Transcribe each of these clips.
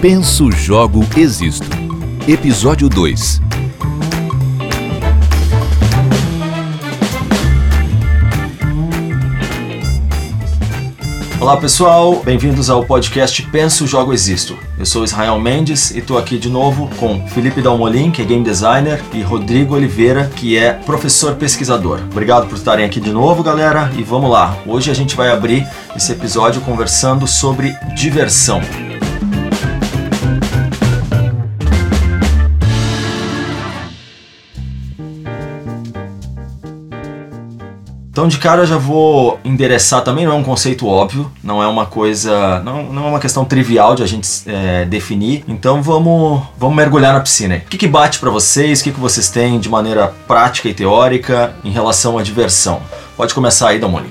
Penso, jogo, existo. Episódio 2. Olá pessoal, bem-vindos ao podcast Penso, Jogo, Existo. Eu sou Israel Mendes e estou aqui de novo com Felipe Dalmolin, que é game designer, e Rodrigo Oliveira, que é professor pesquisador. Obrigado por estarem aqui de novo, galera, e vamos lá. Hoje a gente vai abrir esse episódio conversando sobre diversão. Então de cara eu já vou endereçar também, não é um conceito óbvio, não é uma coisa, não, não é uma questão trivial de a gente é, definir. Então vamos, vamos mergulhar na piscina. O que, que bate para vocês? O que, que vocês têm de maneira prática e teórica em relação à diversão? Pode começar aí, Damoni.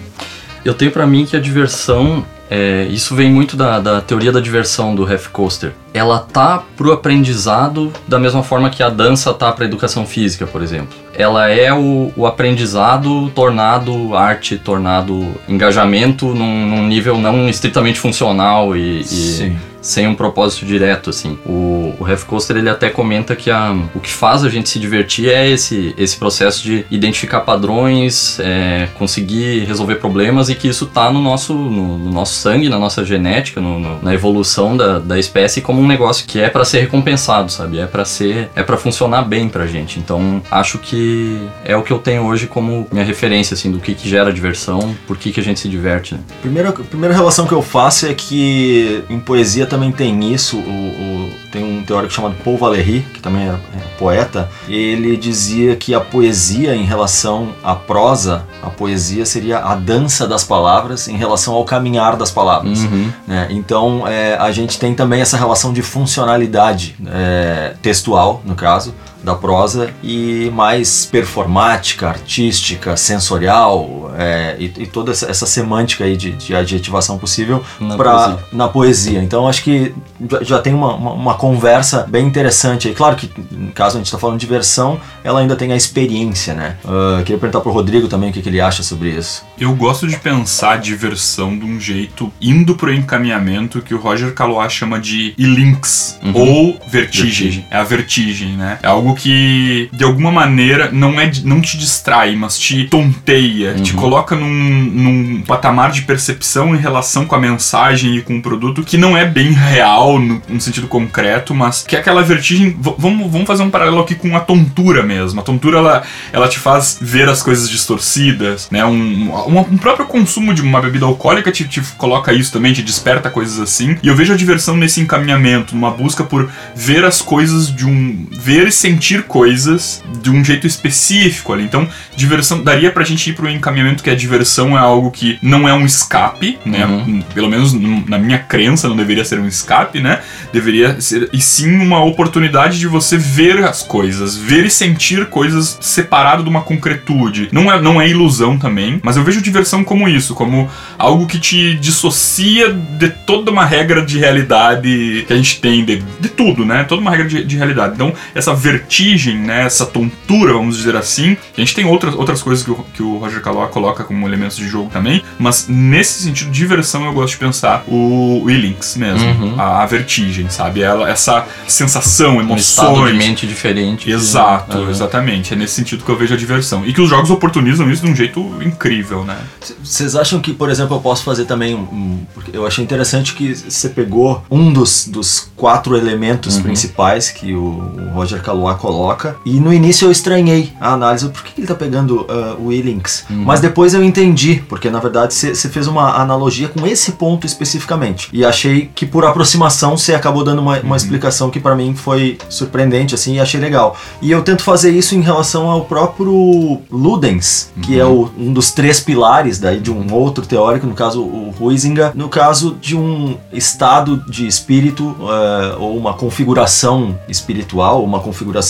Eu tenho para mim que a diversão é, isso vem muito da, da, teoria da diversão do Ref Coaster. Ela tá pro aprendizado da mesma forma que a dança tá para educação física, por exemplo. Ela é o, o aprendizado tornado arte, tornado engajamento num, num nível não estritamente funcional e, e sem um propósito direto, assim. O, o Ref Coaster, ele até comenta que a, o que faz a gente se divertir é esse, esse processo de identificar padrões, é, conseguir resolver problemas e que isso tá no nosso, no, no nosso sangue, na nossa genética, no, no, na evolução da, da espécie como um negócio que é para ser recompensado, sabe? É para ser, é para funcionar bem pra gente. Então, acho que é o que eu tenho hoje como minha referência, assim, do que, que gera diversão, por que, que a gente se diverte, né? Primeira, primeira relação que eu faço é que em poesia também tem isso. O, o, tem um teórico chamado Paul Valéry, que também é, é poeta, ele dizia que a poesia em relação à prosa, a poesia seria a dança das palavras em relação ao caminhar das palavras. Uhum. Né? Então é, a gente tem também essa relação de funcionalidade é, textual, no caso, da prosa e mais performática, artística, sensorial é, e, e, toda essa, essa, semântica aí de, de adjetivação possível na, pra, poesia. na poesia. Então acho que já tem uma, uma, uma, conversa bem interessante aí. Claro que, no caso, a gente está falando de diversão, ela ainda tem a experiência, né? Uh, queria perguntar pro Rodrigo também o que, que, ele acha sobre isso. Eu gosto de pensar a diversão de um jeito indo pro encaminhamento que o Roger Calois chama de e-links uhum. ou vertigem. vertigem. É a vertigem, né? É algo algo que de alguma maneira não é não te distrai, mas te tonteia, uhum. te coloca num, num, patamar de percepção em relação com a mensagem e com o produto que não é bem real no, no sentido concreto, mas que é aquela vertigem. Vamos, vamos fazer um paralelo aqui com a tontura mesmo. A tontura ela, ela te faz ver as coisas distorcidas, né? Um, um, um próprio consumo de uma bebida alcoólica te, te coloca isso também, te desperta coisas assim. E eu vejo a diversão nesse encaminhamento, numa busca por ver as coisas de um. ver e sentir sentir coisas de um jeito específico ali. Então, diversão daria pra gente ir pro encaminhamento que a diversão é algo que não é um escape, né? Uhum. Pelo menos na minha crença não deveria ser um escape, né? Deveria ser e sim uma oportunidade de você ver as coisas, ver e sentir coisas separado de uma concretude. Não é não é ilusão também, mas eu vejo diversão como isso, como algo que te dissocia de toda uma regra de realidade que a gente tem de, de tudo, né? Toda uma regra de, de realidade. Então, essa vertigem vertigem, né, essa tontura, vamos dizer assim. A gente tem outras, outras coisas que o, que o Roger Calois coloca como elementos de jogo também, mas nesse sentido, diversão, eu gosto de pensar o, o E-Links mesmo, uhum. a, a, vertigem, sabe? Ela, essa sensação, emoções. Um de mente diferente. Exato, uhum. exatamente. É nesse sentido que eu vejo a diversão. E que os jogos oportunizam isso de um jeito incrível, né? Vocês acham que, por exemplo, eu posso fazer também um. Porque eu achei interessante que você pegou um dos, dos quatro elementos uhum. principais que o, o Roger Calois coloca. E no início eu estranhei a análise, por que ele tá pegando uh, o E-Links? Uhum. Mas depois eu entendi, porque na verdade você fez uma analogia com esse ponto especificamente. E achei que por aproximação você acabou dando uma, uma uhum. explicação que para mim foi surpreendente, assim, e achei legal. E eu tento fazer isso em relação ao próprio Ludens, que uhum. é o, um dos três pilares daí de um outro teórico, no caso o Huizinga, no caso de um estado de espírito uh, ou uma configuração espiritual, uma configuração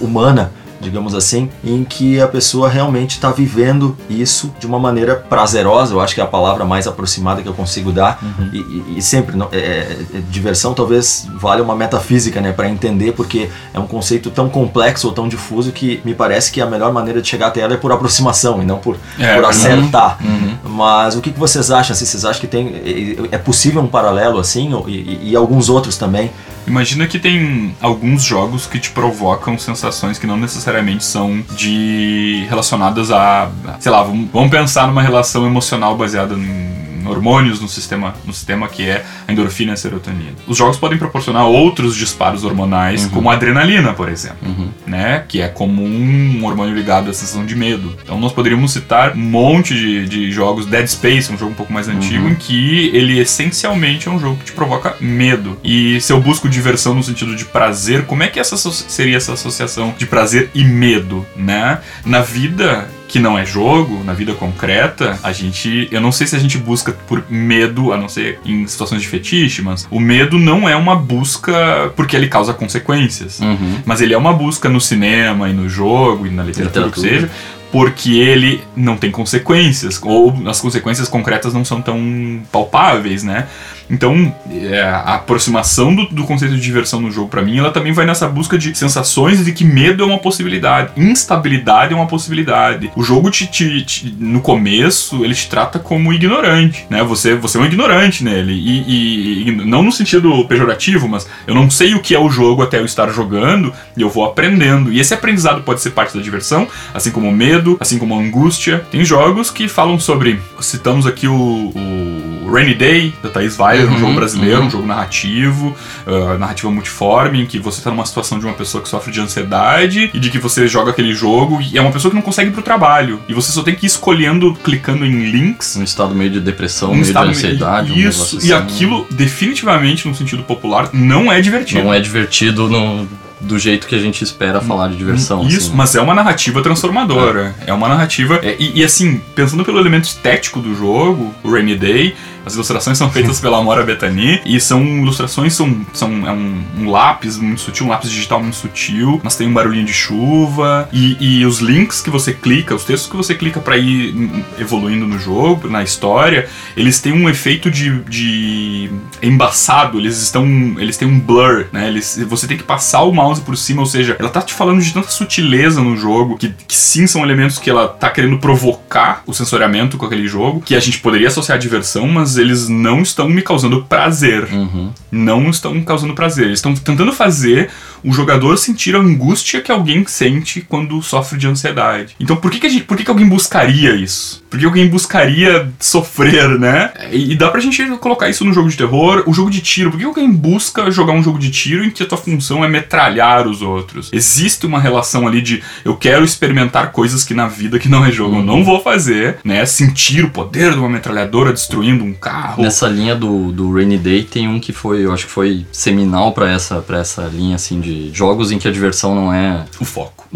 humana digamos assim, em que a pessoa realmente está vivendo isso de uma maneira prazerosa, eu acho que é a palavra mais aproximada que eu consigo dar, uhum. e, e, e, sempre, é, é, é, diversão talvez valha uma metafísica, né, para entender, porque é um conceito tão complexo ou tão difuso que me parece que a melhor maneira de chegar até ela é por aproximação e não por, é, por acertar. Uhum. Mas o que, que vocês acham? Assim, vocês acham que tem, é, é possível um paralelo assim, e, e alguns outros também? Imagina que tem alguns jogos que te provocam sensações que não necessariamente são de relacionadas a, sei lá, vamos pensar numa relação emocional baseada em hormônios no sistema, no sistema que é a endorfina e a serotonina. Os jogos podem proporcionar outros disparos hormonais, uhum. como a adrenalina, por exemplo, uhum. né? Que é comum um hormônio ligado à sensação de medo. Então nós poderíamos citar um monte de, de jogos, Dead Space, um jogo um pouco mais antigo, uhum. em que ele essencialmente é um jogo que te provoca medo. E se eu busco diversão no sentido de prazer, como é que essa seria essa associação de prazer e medo, né? Na vida que não é jogo, na vida concreta, a gente. Eu não sei se a gente busca por medo, a não ser em situações de fetiche, mas o medo não é uma busca porque ele causa consequências. Uhum. Mas ele é uma busca no cinema e no jogo e na literatura, literatura. que seja, porque ele não tem consequências, ou as consequências concretas não são tão palpáveis, né? Então, é, a aproximação do, do, conceito de diversão no jogo, para mim, ela também vai nessa busca de sensações de que medo é uma possibilidade, instabilidade é uma possibilidade. O jogo, te, te, te no começo, ele te trata como ignorante, né? Você, você é um ignorante nele. E, e, e, não no sentido pejorativo, mas eu não sei o que é o jogo até eu estar jogando e eu vou aprendendo. E esse aprendizado pode ser parte da diversão, assim como medo, assim como angústia. Tem jogos que falam sobre. Citamos aqui o, o Rainy Day, da Thaís Vai uhum, um jogo brasileiro, uhum. um jogo narrativo, uh, narrativa multiforme, em que você tá numa situação de uma pessoa que sofre de ansiedade e de que você joga aquele jogo e é uma pessoa que não consegue ir pro trabalho. E você só tem que ir escolhendo, clicando em links. Um estado meio de depressão, um meio de ansiedade. Meio, isso, um assim. e aquilo, definitivamente, no sentido popular, não é divertido. Não é divertido no do jeito que a gente espera falar de diversão. Isso, assim. mas é uma narrativa transformadora. É, é uma narrativa. É, e, e, assim, pensando pelo elemento estético do jogo, o Rainy Day, as ilustrações são feitas pela Mora Bethany e são ilustrações, são, são é um, um, lápis muito sutil, um lápis digital muito sutil, mas tem um barulhinho de chuva e, e os links que você clica, os textos que você clica para ir evoluindo no jogo, na história, eles têm um efeito de, de embaçado, eles estão, eles têm um blur, né? Eles, você tem que passar por cima, ou seja, ela tá te falando de tanta sutileza no jogo que, que sim são elementos que ela tá querendo provocar o sensoriamento com aquele jogo, que a gente poderia associar a diversão, mas eles não estão me causando prazer. Uhum. Não estão causando prazer. Eles estão tentando fazer o jogador sentir a angústia que alguém sente quando sofre de ansiedade. Então por que, que, gente, por que, que alguém buscaria isso? Por que alguém buscaria sofrer, né? E, e dá pra gente colocar isso no jogo de terror, o jogo de tiro. Por que alguém busca jogar um jogo de tiro em que a tua função é metralhar os outros? Existe uma relação ali de eu quero experimentar coisas que na vida que não é jogo uhum. eu não vou fazer, né? Sentir o poder de uma metralhadora destruindo um carro. Nessa linha do, do Rainy Day tem um que foi, eu acho que foi seminal para essa, pra essa linha assim de jogos em que a diversão não é o foco.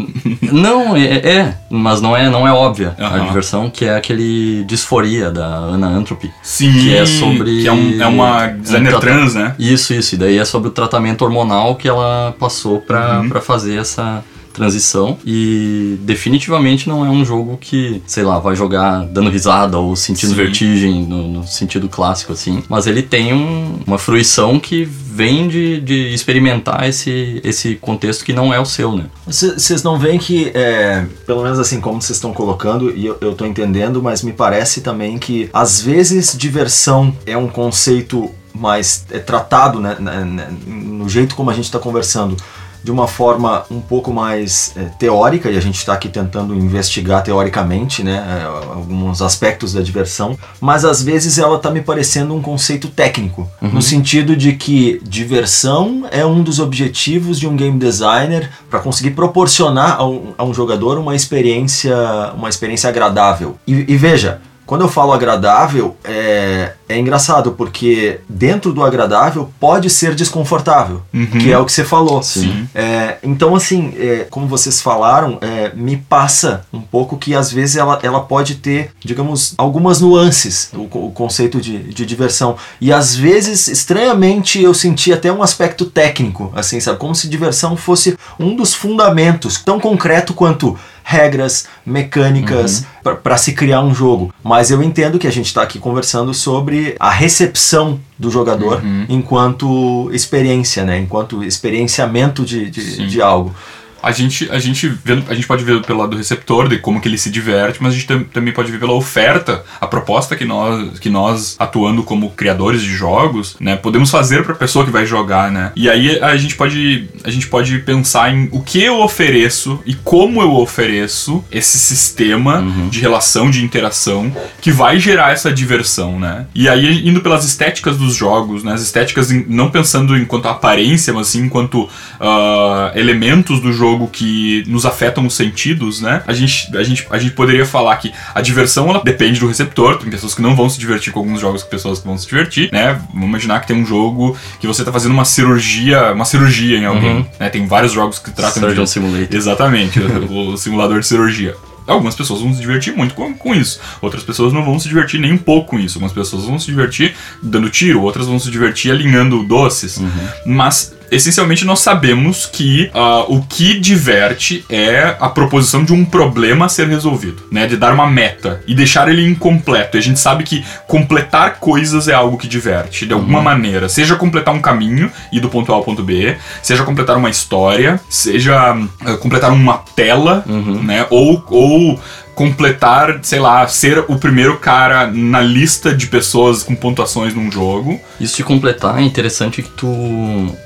não, é, é, mas não é, não é óbvia uhum. a diversão, que é aquele Disforia da Ana Antropy. Sim, que é sobre que é, um, é uma designer um trans, né? Isso, isso, e daí é sobre o tratamento hormonal que ela passou para uhum. fazer essa transição e definitivamente não é um jogo que, sei lá, vai jogar dando risada ou sentindo Sim. vertigem no, no, sentido clássico assim, mas ele tem um, uma fruição que vem de, de experimentar esse, esse contexto que não é o seu, né? Vocês não veem que, é, pelo menos assim como vocês estão colocando, e eu, eu tô entendendo, mas me parece também que às vezes diversão é um conceito mais é, tratado né, né, né no jeito como a gente está conversando de uma forma um pouco mais é, teórica, e a gente está aqui tentando investigar teoricamente né, é, alguns aspectos da diversão, mas às vezes ela está me parecendo um conceito técnico, uhum. no sentido de que diversão é um dos objetivos de um game designer para conseguir proporcionar a um, a um, jogador uma experiência, uma experiência agradável. E, e veja, Quando eu falo agradável, é, é engraçado, porque dentro do agradável pode ser desconfortável, Uhum. que é o que você falou. Sim. É, então, assim, é, como vocês falaram, é, me passa um pouco que às vezes ela, ela pode ter, digamos, algumas nuances, o, o conceito de, de diversão. E às vezes, estranhamente, eu senti até um aspecto técnico, assim, sabe? Como se diversão fosse um dos fundamentos, tão concreto quanto regras, mecânicas para se criar um jogo. Mas eu entendo que a gente está aqui conversando sobre a recepção do jogador enquanto experiência, né? Enquanto experienciamento de, de, de algo. A gente, a, gente vê- a gente pode ver pelo lado do receptor, de como que ele se diverte, mas a gente tam- também pode ver pela oferta, a proposta que nós, que nós atuando como criadores de jogos, né, podemos fazer para a pessoa que vai jogar, né? E aí a gente pode, a gente pode pensar em o que eu ofereço e como eu ofereço esse sistema de relação, de interação que vai gerar essa diversão, né? E aí indo pelas estéticas dos jogos, né? As estéticas em- não pensando enquanto aparência, mas sim enquanto ah, elementos do jogo que nos afetam os sentidos, né? A gente, a, gente, a gente poderia falar que a diversão ela depende do receptor. Tem pessoas que não vão se divertir com alguns jogos, que pessoas que vão se divertir, né? Vamos imaginar que tem um jogo que você tá fazendo uma cirurgia, uma cirurgia em alguém, né? Tem vários jogos que tratam Surgeon de Simulator. Exatamente, o, simulador de cirurgia. Algumas pessoas vão se divertir muito com, com isso. Outras pessoas não vão se divertir nem um pouco com isso. Algumas pessoas vão se divertir dando tiro, outras vão se divertir alinhando doces. Mas, essencialmente, nós sabemos que ah, o que diverte é a proposição de um problema a ser resolvido, né? De dar uma meta e deixar ele incompleto. E a gente sabe que completar coisas é algo que diverte, de alguma maneira. Seja completar um caminho, ir do ponto A ao ponto B, seja completar uma história, seja ah, completar uma tela, né? Ou, ou completar, sei lá, ser o primeiro cara na lista de pessoas com pontuações num jogo. Isso de completar é interessante que tu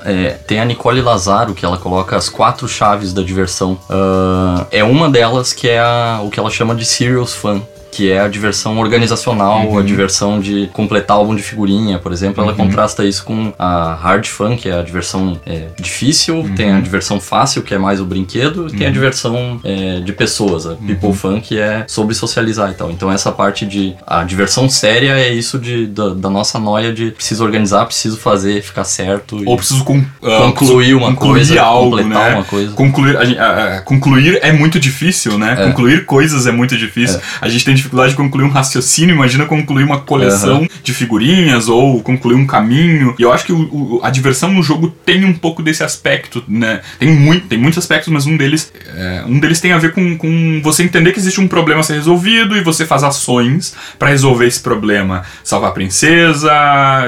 é, tem a Nicole Lazaro que ela coloca as quatro chaves da diversão. Ah, é uma delas que é a- o que ela chama de serious fun. Que é a diversão organizacional, a diversão de completar álbum de figurinha, por exemplo. Ela contrasta isso com a hard fun, que é a diversão é, difícil, tem a diversão fácil, que é mais o brinquedo, e tem a diversão é, de pessoas, a people fun, que é sobre socializar e tal. Então essa parte de. A diversão séria é isso de, da, da nossa noia de preciso organizar, preciso fazer, ficar certo. Ou preciso ah, Concluir uma concluir coisa, algo, completar né? uma coisa. Concluir, a ah, concluir é muito difícil, né? É. Concluir coisas é muito difícil. A gente tem dificuldade de concluir um raciocínio, imagina concluir uma coleção de figurinhas ou concluir um caminho. E eu acho que o- o- a diversão no jogo tem um pouco desse aspecto, né? Tem, muito, tem muitos aspectos, mas um deles, é, um deles tem a ver com, com você entender que existe um problema a ser resolvido e você faz ações pra resolver esse problema. Salvar a princesa,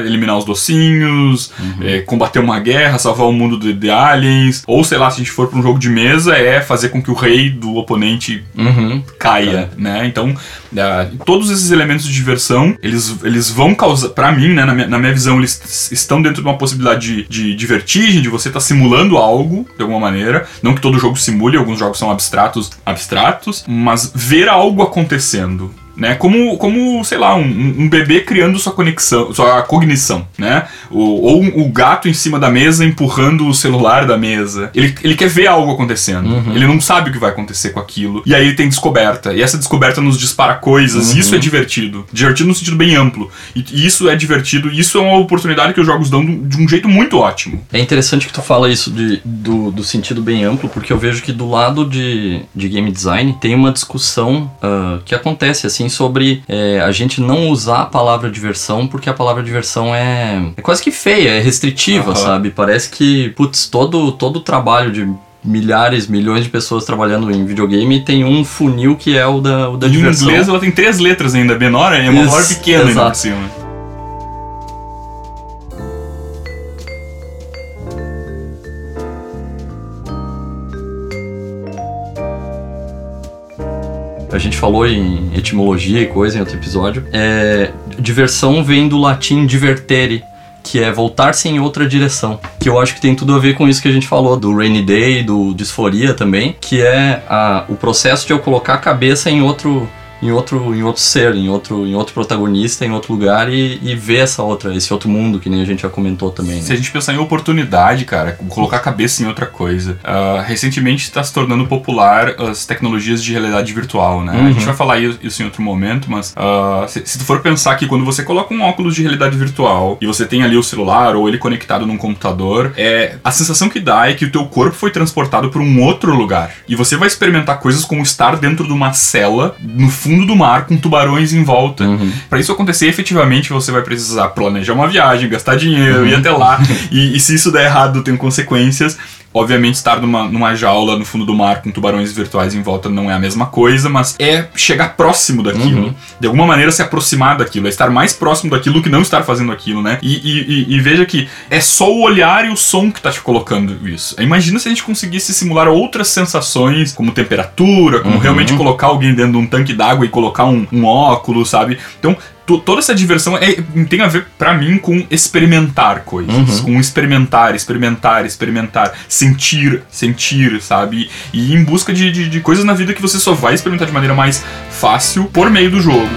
eliminar os docinhos, é, combater uma guerra, salvar o mundo de, de aliens. Ou sei lá, se a gente for pra um jogo de mesa, é fazer com que o rei do oponente Uhum. caia, né? Então, ah, todos esses elementos de diversão, eles, eles vão causar, pra mim, né, na minha, na minha visão, eles estão dentro de uma possibilidade de, de, de vertigem, de você estar simulando algo, de alguma maneira. Não que todo jogo simule, alguns jogos são abstratos, abstratos, mas ver algo acontecendo. Né, como, como, sei lá, um, um bebê criando sua conexão, sua cognição, né? Ou um- o gato em cima da mesa empurrando o celular da mesa. Ele, ele quer ver algo acontecendo. Ele não sabe o que vai acontecer com aquilo. E aí ele tem descoberta. E essa descoberta nos dispara coisas. E isso é divertido. Divertido no sentido bem amplo. E, e isso é divertido. E isso é uma oportunidade que os jogos dão de um jeito muito ótimo. É interessante que tu fala isso de, do, do sentido bem amplo, porque eu vejo que do lado de, de game design tem uma discussão ah, que acontece assim sobre é, a gente não usar a palavra diversão, porque a palavra diversão é, é quase que feia, é restritiva, Aham. sabe? Parece que, putz, todo, todo o trabalho de milhares, milhões de pessoas trabalhando em videogame tem um funil que é o da, o da em diversão. inglês ela tem três letras ainda. Menor é uma palavra pequena ainda por exato. cima. A gente falou em etimologia e coisa em outro episódio. É, diversão vem do latim divertere, que é voltar-se em outra direção. Que eu acho que tem tudo a ver com isso que a gente falou, do rainy day, do disforia também, que é a- o processo de eu colocar a cabeça em outro em outro, em outro ser, em outro, em outro protagonista, em outro lugar e, e ver essa outra, esse outro mundo que nem a gente já comentou também. Né? Se a gente pensar em oportunidade, cara, colocar a cabeça em outra coisa. Uh, recentemente está se tornando popular as tecnologias de realidade virtual, né? Uhum. A gente vai falar isso em outro momento, mas uh, se, se tu for pensar que quando você coloca um óculos de realidade virtual e você tem ali o celular ou ele conectado num computador, é a sensação que dá é que o teu corpo foi transportado para um outro lugar. E você vai experimentar coisas como estar dentro de uma cela no fundo do mar com tubarões em volta. Uhum. Para isso acontecer, efetivamente você vai precisar planejar uma viagem, gastar dinheiro, Uhum. ir até lá. e, e se isso der errado, tem consequências. Obviamente, estar numa, numa jaula no fundo do mar com tubarões virtuais em volta não é a mesma coisa, mas é chegar próximo daquilo. Uhum. De alguma maneira se aproximar daquilo, é estar mais próximo daquilo que não estar fazendo aquilo, né? E, e- e- e veja que é só o olhar e o som que tá te colocando isso. Imagina se a gente conseguisse simular outras sensações, como temperatura, como Uhum. realmente colocar alguém dentro de um tanque d'água e colocar um, um óculos, sabe? Então, toda essa diversão é, tem a ver, pra mim, com experimentar coisas. Uhum. Com experimentar, experimentar, experimentar. Sentir, sentir, sabe? E ir em busca de, de, de coisas na vida que você só vai experimentar de maneira mais fácil por meio do jogo.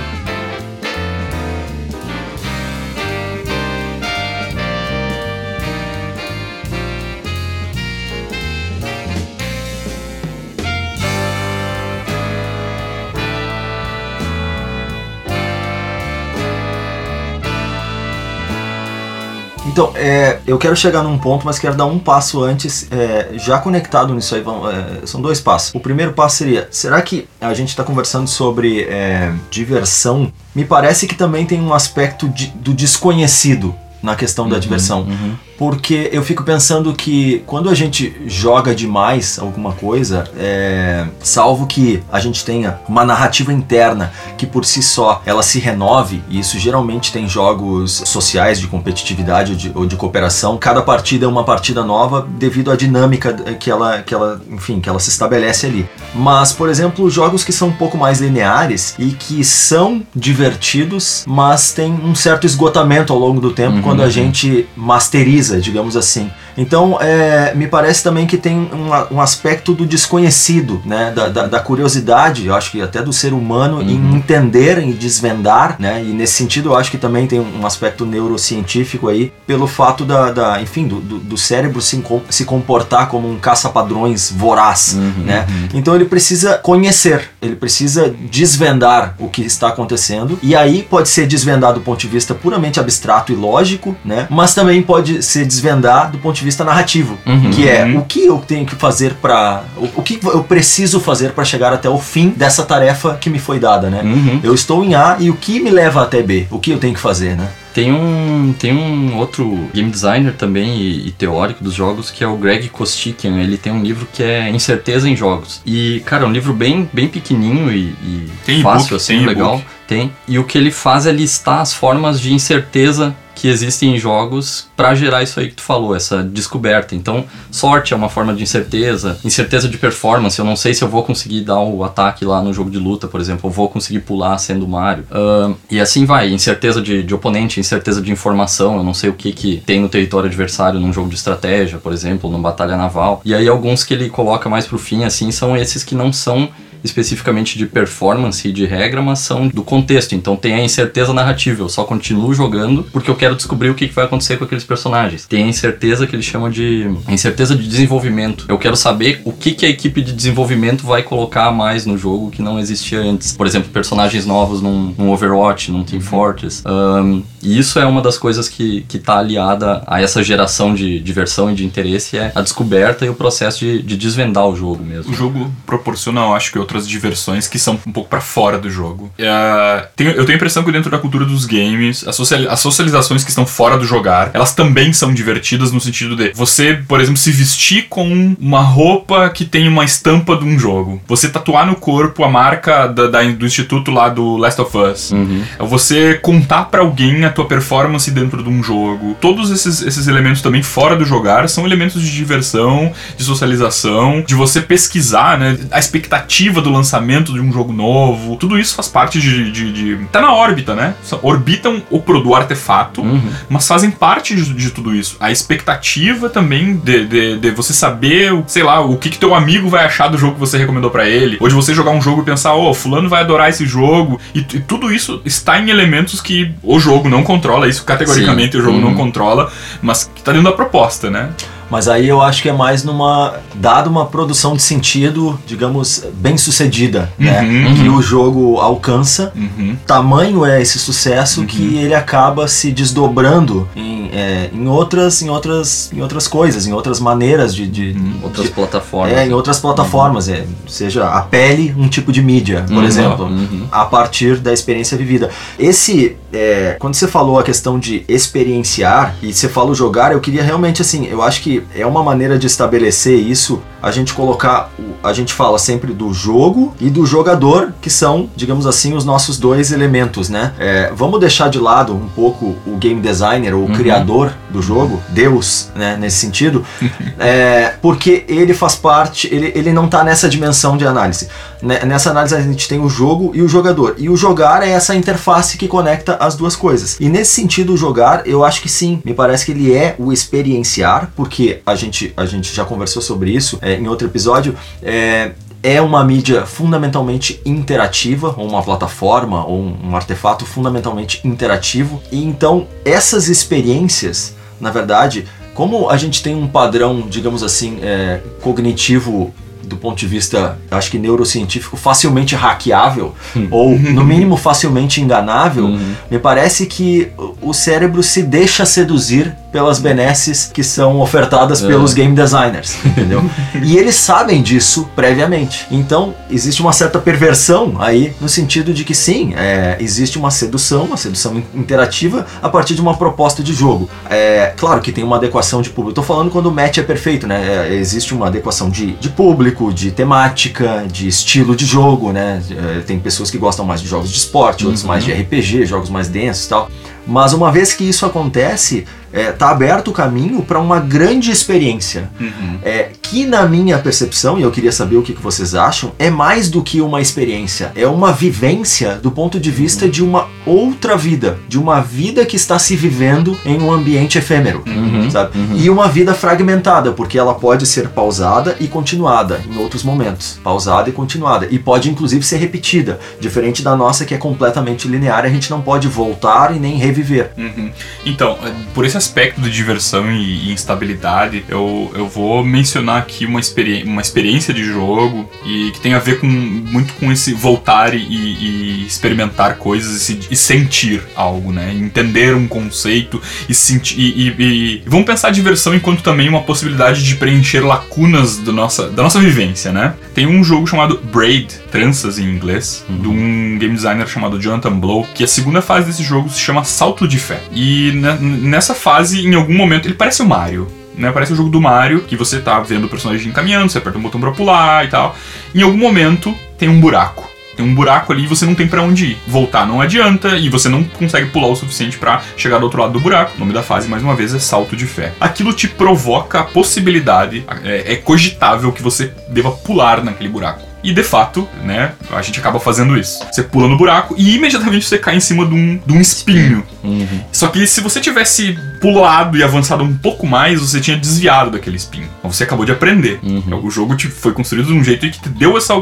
Então, é, eu quero chegar num ponto, mas quero dar um passo antes, é, já conectado nisso aí, vão- é, são dois passos. O primeiro passo seria, será que a gente está conversando sobre é, diversão? Me parece que também tem um aspecto de- do desconhecido na questão da diversão. Uhum. Porque eu fico pensando que quando a gente joga demais alguma coisa, é, salvo que a gente tenha uma narrativa interna que por si só ela se renove, e isso geralmente tem jogos sociais de competitividade ou de, ou de cooperação, cada partida é uma partida nova devido à dinâmica que ela, que ela, enfim, que ela se estabelece ali. Mas, por exemplo, jogos que são um pouco mais lineares e que são divertidos, mas tem um certo esgotamento ao longo do tempo Uhum, quando a uhum. gente masteriza, digamos assim. Então, é, me parece também que tem um, um aspecto do desconhecido, né? Da, da- da curiosidade, eu acho que até do ser humano em Uhum. entender e desvendar, né? E nesse sentido, eu acho que também tem um aspecto neurocientífico aí, pelo fato da, da- enfim, do, do- do cérebro se, se comportar como um caça-padrões voraz, Uhum, né? uhum. Então ele precisa conhecer, ele precisa desvendar o que está acontecendo. E aí pode ser desvendado do ponto de vista puramente abstrato e lógico, né? Mas também pode ser desvendar do ponto de vista narrativo, Uhum. que é Uhum. o que eu tenho que fazer para o, o que eu preciso fazer para chegar até o fim dessa tarefa que me foi dada, né? Uhum. Eu estou em A e o que me leva até B? O que eu tenho que fazer, né? Tem um, tem um outro game designer também e, e teórico dos jogos que é o Greg Kostikian. Ele tem um livro que é Incerteza em Jogos. E, cara, é um livro bem, bem pequenininho e, e Tem fácil, assim, tem legal. Tem. E o que ele faz é listar as formas de incerteza que existem em jogos para gerar isso aí que tu falou, essa descoberta. Então, sorte é uma forma de incerteza, incerteza de performance. Eu não sei se eu vou conseguir dar o ataque lá no jogo de luta, por exemplo, eu vou conseguir pular sendo Mario. Ahn, e assim vai, incerteza de, de oponente, incerteza de informação. Eu não sei o que, que tem no território adversário num jogo de estratégia, por exemplo, numa batalha naval. E aí, alguns que ele coloca mais pro fim, assim, são esses que não são especificamente de performance e de regra, mas são do contexto. Então tem a incerteza narrativa, eu só continuo jogando porque eu quero descobrir o que vai acontecer com aqueles personagens. Tem a incerteza que eles chamam de incerteza de desenvolvimento. Eu quero saber o que, que a equipe de desenvolvimento vai colocar mais no jogo que não existia antes. Por exemplo, personagens novos num, num Overwatch, num Team Fortress. Ahn, e isso é uma das coisas que, que tá aliada a essa geração de diversão e de interesse, é a descoberta e o processo de, de desvendar o jogo mesmo. O jogo proporciona, eu acho que, outras diversões que são um pouco pra fora do jogo. É, tenho- eu tenho a impressão que dentro da cultura dos games, as, social- as socializações que estão fora do jogar, elas também são divertidas no sentido de você, por exemplo, se vestir com uma roupa que tem uma estampa de um jogo. Você tatuar no corpo a marca da- da- do instituto lá do Last of Us. Uhum. É você contar pra alguém a tua performance dentro de um jogo. Todos esses, esses elementos também fora do jogar são elementos de diversão, de socialização, de você pesquisar, né? A expectativa expectativa do lançamento de um jogo novo, tudo isso faz parte de. de, de tá na órbita, né? Orbitam o, do artefato, Uhum. mas fazem parte de, de tudo isso. A expectativa também de, de, de você saber, sei lá, o que, que teu amigo vai achar do jogo que você recomendou pra ele, ou de você jogar um jogo e pensar, ô, fulano vai adorar esse jogo, e, e tudo isso está em elementos que o jogo não controla, isso categoricamente Sim. o jogo não Uhum. controla, mas que tá dentro da proposta, né? Mas aí eu acho que é mais numa. dado uma produção de sentido, digamos, bem sucedida, né? Uhum. Que o jogo alcança. Uhum. Tamanho é esse sucesso que ele acaba se desdobrando em, é, em, outras, em, outras, em outras coisas, em outras maneiras de. de, Outras de- plataformas. é, em outras plataformas, é, seja a pele um tipo de mídia, por Uhum, exemplo uhum. a partir da experiência vivida. Esse, é, quando você falou a questão de experienciar e você falou jogar, eu queria realmente assim, eu acho que é uma maneira de estabelecer isso, a gente colocar, a gente fala sempre do jogo e do jogador, que são, digamos assim, os nossos dois elementos, né? É, vamos deixar de lado um pouco o game designer ou o Uhum. criador do jogo, Deus, né, nesse sentido, é, porque ele faz parte, ele, ele não tá nessa dimensão de análise. Né, Nessa análise a gente tem o jogo e o jogador. E o jogar é essa interface que conecta as duas coisas. E nesse sentido, o jogar, eu acho que sim. Me parece que ele é o experienciar, porque a gente, a gente já conversou sobre isso é, em outro episódio. É, é uma mídia fundamentalmente interativa, ou uma plataforma, ou um, artefato fundamentalmente interativo. E então, essas experiências, na verdade, como a gente tem um padrão, digamos assim, é, cognitivo do ponto de vista, acho que neurocientífico, facilmente hackeável, ou no mínimo facilmente enganável, Uhum. me parece que o cérebro se deixa seduzir pelas benesses que são ofertadas É. pelos game designers, entendeu? e eles sabem disso previamente. Então, existe uma certa perversão aí, no sentido de que sim, é, existe uma sedução, uma sedução in- interativa a partir de uma proposta de jogo. É, claro que tem uma adequação de público. Eu tô falando quando o match é perfeito, né? É, existe uma adequação de, de público, de temática, de estilo de jogo, né? É, tem pessoas que gostam mais de jogos de esporte, outros Uhum. mais de RPG, jogos mais densos e tal. Mas uma vez que isso acontece, é, tá aberto o caminho para uma grande experiência. Uhum. É, que na minha percepção, e eu queria saber o que, que vocês acham, é mais do que uma experiência, é uma vivência do ponto de vista de uma outra vida, de uma vida que está se vivendo em um ambiente efêmero. Uhum. Sabe? Uhum. E uma vida fragmentada, porque ela pode ser pausada e continuada em outros momentos. Pausada e continuada. E pode inclusive ser repetida, diferente da nossa que é completamente linear, a gente não pode voltar e nem reviver. Uhum. Então, por esse aspecto de diversão e, e instabilidade, eu, eu vou mencionar aqui uma, experi uma experiência de jogo e que tem a ver com muito com esse voltar e, e experimentar coisas e, se- e sentir algo, né? Entender um conceito e sentir. E, vamos pensar a diversão enquanto também uma possibilidade de preencher lacunas do nossa, da nossa vivência, né? Tem um jogo chamado Braid, tranças em inglês, de um game designer chamado Jonathan Blow, que a segunda fase desse jogo se chama Salto de Fé. E ne- nessa fase, em algum momento, ele parece o Mario. Né, parece o jogo do Mario, que você tá vendo o personagem caminhando, você aperta um botão pra pular e tal. Em algum momento tem um buraco. Tem um buraco ali e você não tem pra onde ir. Voltar não adianta e você não consegue pular o suficiente pra chegar do outro lado do buraco. O nome da fase, mais uma vez, é salto de fé. Aquilo te provoca a possibilidade, é, é cogitável que você deva pular naquele buraco. E de fato, né, a gente acaba fazendo isso. Você pula no buraco e imediatamente você cai em cima de um, de um espinho. Uhum. Só que se você tivesse pulado e avançado um pouco mais, você tinha desviado daquele espinho. Então você acabou de aprender. Uhum. O jogo te foi construído de um jeito que te deu essa.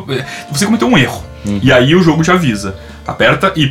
Você cometeu um erro. Uhum. E aí o jogo te avisa. Aperta Y.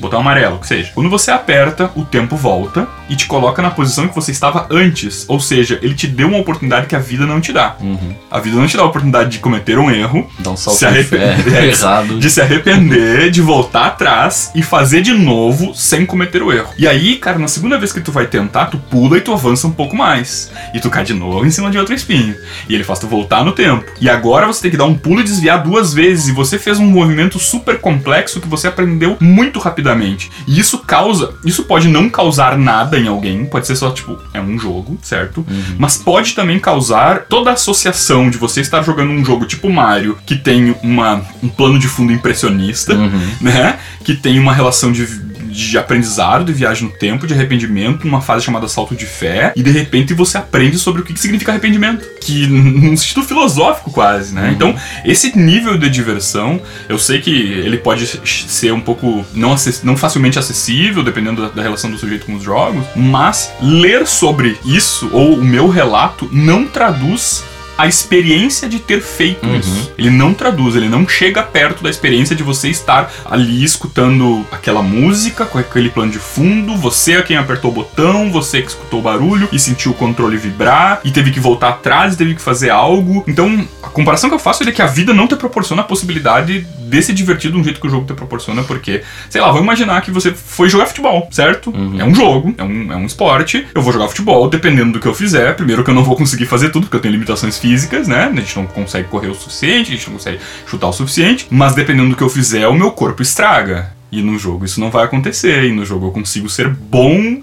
Botão amarelo, que seja. Quando você aperta, o tempo volta e te coloca na posição que você estava antes. Ou seja, ele te deu uma oportunidade que a vida não te dá. Uhum. A vida não te dá a oportunidade de cometer um erro, Dá um salto Se errado. de se arrepender, de voltar atrás e fazer de novo sem cometer o erro. E aí, cara, na segunda vez que tu vai tentar, tu pula e tu avança um pouco mais. E tu cai de novo em cima de outro espinho. E ele faz tu voltar no tempo. E agora você tem que dar um pulo e desviar duas vezes. E você fez um movimento super complexo que você aprendeu muito rapidamente. E isso causa. Isso pode não causar nada em alguém. Pode ser só, tipo, é um jogo, certo? Mas pode também causar toda a associação de você estar jogando um jogo tipo Mario, que tem uma, um plano de fundo impressionista, Uhum. né? Que tem uma relação de, de aprendizado, de viagem no tempo, de arrependimento, numa fase chamada salto de fé, e de repente você aprende sobre o que significa arrependimento. Que num sentido filosófico quase, né? Uhum. Então, esse nível de diversão, eu sei que ele pode ser um pouco não, não facilmente acessível, dependendo da, da relação do sujeito com os jogos, mas ler sobre isso, ou o meu relato, não traduz a experiência de ter feito uhum. isso. Ele não traduz, ele não chega perto da experiência de você estar ali escutando aquela música com aquele plano de fundo, você é quem apertou o botão, você que escutou o barulho e sentiu o controle vibrar e teve que voltar atrás teve que fazer algo. Então, a comparação que eu faço é que a vida não te proporciona a possibilidade de se divertir de um jeito que o jogo te proporciona, porque, sei lá, vou imaginar que você foi jogar futebol, certo? Uhum. É um jogo, é um, é um esporte, eu vou jogar futebol, dependendo do que eu fizer. Primeiro que eu não vou conseguir fazer tudo, porque eu tenho limitações físicas, né? A gente não consegue correr o suficiente, a gente não consegue chutar o suficiente, mas dependendo do que eu fizer, o meu corpo estraga. E no jogo isso não vai acontecer. E no jogo eu consigo ser bom.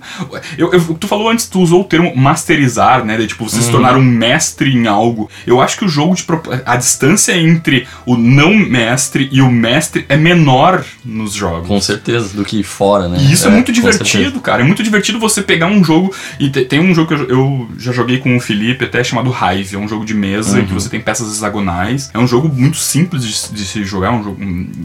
Eu, eu tu falou antes, tu usou o termo masterizar, né? De, tipo, você uhum. se tornar um mestre em algo. Eu acho que o jogo de a distância entre o não mestre e o mestre é menor nos jogos. Com certeza, do que fora, né? E isso é, é muito divertido, cara. É muito divertido você pegar um jogo. E te, tem um jogo que eu, eu, já joguei com o Felipe, até chamado Hive. É um jogo de mesa uhum. que você tem peças hexagonais. É um jogo muito simples de, de se jogar, um jogo,